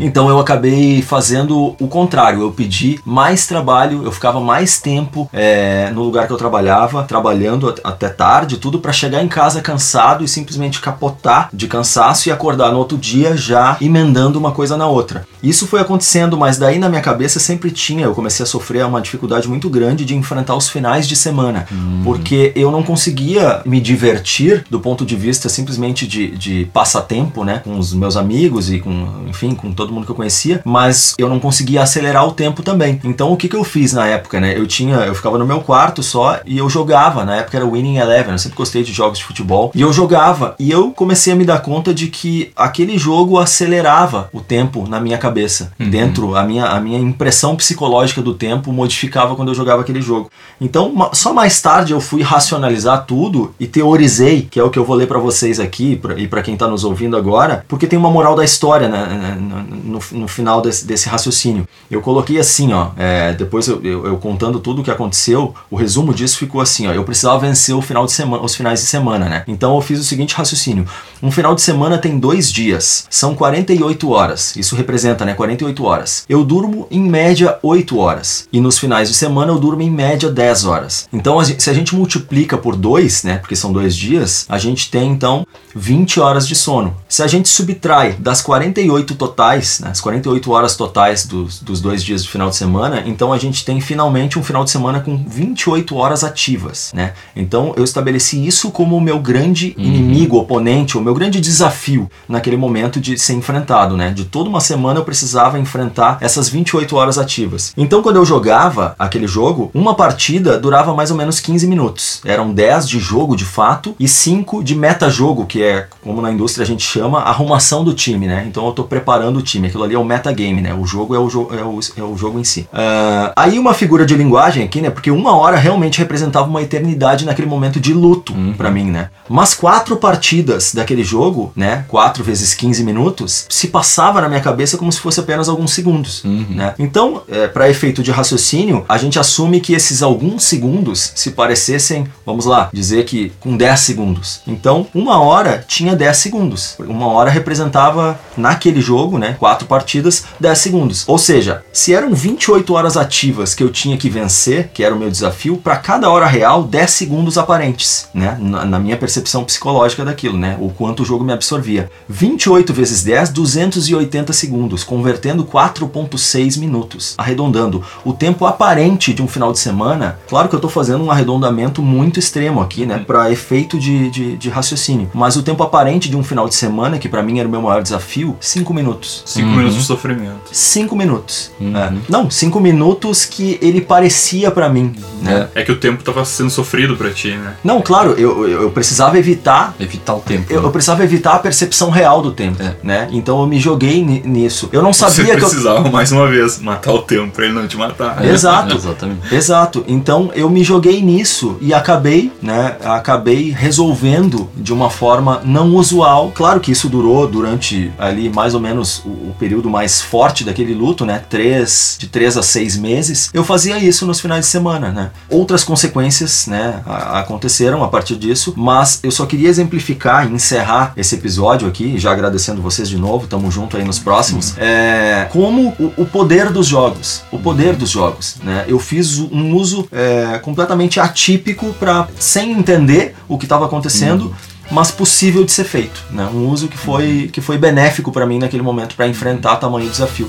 Então eu acabei fazendo o contrário. Eu pedi mais trabalho, eu ficava mais tempo é, no lugar que eu trabalhava, trabalhando at- até tarde, tudo para chegar em casa cansado e simplesmente capotar de cansaço e acordar no outro dia já emendando uma coisa na outra. Isso foi acontecendo, mas daí na minha cabeça sempre tinha, eu comecei a sofrer uma dificuldade muito grande de enfrentar os finais de semana, porque eu não conseguia me divertir do ponto de vista simplesmente de, de passatempo, né, com os meus amigos e com, enfim, com todo mundo que eu conhecia, mas eu não conseguia acelerar o tempo também. Então o que, que eu fiz na época, né? Eu tinha, eu ficava no meu quarto só e eu jogava. Na época era Winning Eleven, eu sempre gostei de jogos de futebol e eu jogava e eu comecei a me dar conta de que aquele jogo acelerava o tempo na minha cabeça, dentro a minha a minha impressão psicológica do tempo modificava quando eu jogava aquele jogo. Então só mais tarde eu fui racionalizar tudo e teorizei, que é o que eu vou ler pra vocês aqui pra- e pra quem tá nos ouvindo agora, porque tem uma moral da história né, no, no final desse, desse raciocínio. Eu coloquei assim, ó, é, depois eu, eu- eu contando tudo o que aconteceu, o resumo disso ficou assim, ó, eu precisava vencer o final de semana, os finais de semana, né? Então eu fiz o seguinte raciocínio: um final de semana tem dois dias, são 48 horas. Isso representa, né, 48 horas. Eu durmo em média 8 horas e nos finais de semana eu durmo em média 10 horas. Então se a gente multiplica por dois, né, porque são dois dias, a gente tem então 20 horas de sono. Se a gente subtrai das 48 totais, né, as 48 horas totais dos, dos dois dias de final de semana, então a gente tem finalmente um final de semana com 28 horas ativas, né? Então eu estabeleci isso como o meu grande inimigo, oponente, o meu grande desafio naquele momento de ser enfrentado, né? De toda uma semana eu precisava enfrentar essas 28 horas ativas. Então quando eu jogava aquele jogo, uma partida durava mais ou menos 15 minutos. Eram 10 de jogo de fato e 5 de metajogo, que é como na indústria a gente chama arrumação do time, né? Então eu tô preparando o time. Aquilo ali é o metagame, né? O jogo é o, jo é o, é o jogo em si. Uh, aí uma figura de linguagem aqui, né? Porque uma hora realmente representava uma eternidade naquele momento de luto uhum. para mim, né? Mas quatro partidas daquele jogo, né? 4 vezes 15 minutos, se passava na minha cabeça como se fosse apenas alguns segundos, uhum. né? Então, é, para efeito de raciocínio, a gente assume que esses alguns segundos se parecessem, vamos lá, dizer que com 10 segundos. Então, uma hora tinha 10 segundos. Uma hora representava, naquele jogo, né, quatro partidas, 10 segundos. Ou seja, se eram 28 horas ativas que eu tinha que vencer, que era o meu desafio, para cada hora real, 10 segundos aparentes, né, na, na minha percepção psicológica daquilo, né, o quanto o jogo me absorvia. 28 vezes 10, 280 segundos, convertendo 4.6 minutos, arredondando. O tempo aparente de um final de semana, claro que eu estou fazendo um arredondamento muito extremo aqui, né, para efeito de, de, de, raciocínio, mas o tempo aparente de um final de semana, que para mim era o meu maior desafio, 5 minutos. 5 uhum. minutos de sofrimento. 5 minutos. Uhum. É. Não, 5 minutos que ele parecia para mim, né? É que o tempo tava sendo sofrido para ti, né? Não, claro, eu, eu, eu precisava evitar... Evitar o tempo. Eu, né? eu precisava evitar a percepção real do tempo, é. né? Então eu me joguei nisso. Eu não sabia Você que precisava, eu... mais uma vez, matar o tempo pra ele não te matar. É. Exato. Exatamente. Exato. Então eu me joguei nisso e acabei, né? Acabei resolvendo de uma forma não usual. Claro que isso durou durante ali mais ou menos o, o período mais forte daquele luto, né? Três, de três a seis meses. Eu fazia isso nos finais de semana, né? Outras consequências, né? Aconteceram a partir disso, mas eu só queria exemplificar e encerrar esse episódio aqui, já agradecendo vocês de novo, tamo junto aí nos próximos, é, como o, o, poder dos jogos, o poder dos jogos, né? Eu fiz um uso é, completamente atípico para sem entender o que estava acontecendo. Uhum mas possível de ser feito, né? Um uso que foi que foi benéfico para mim naquele momento para enfrentar tamanho desafio.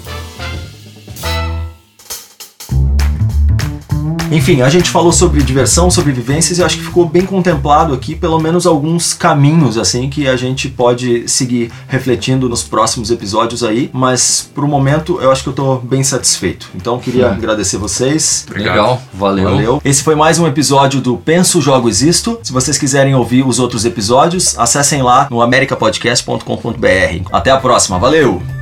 Enfim, a gente falou sobre diversão, sobre vivências e acho que ficou bem contemplado aqui pelo menos alguns caminhos assim que a gente pode seguir refletindo nos próximos episódios aí, mas pro momento eu acho que eu tô bem satisfeito. Então queria agradecer vocês. Obrigado. Legal, valeu. Valeu. Esse foi mais um episódio do Penso Jogo Existo. Se vocês quiserem ouvir os outros episódios, acessem lá no americapodcast.com.br. Até a próxima. Valeu.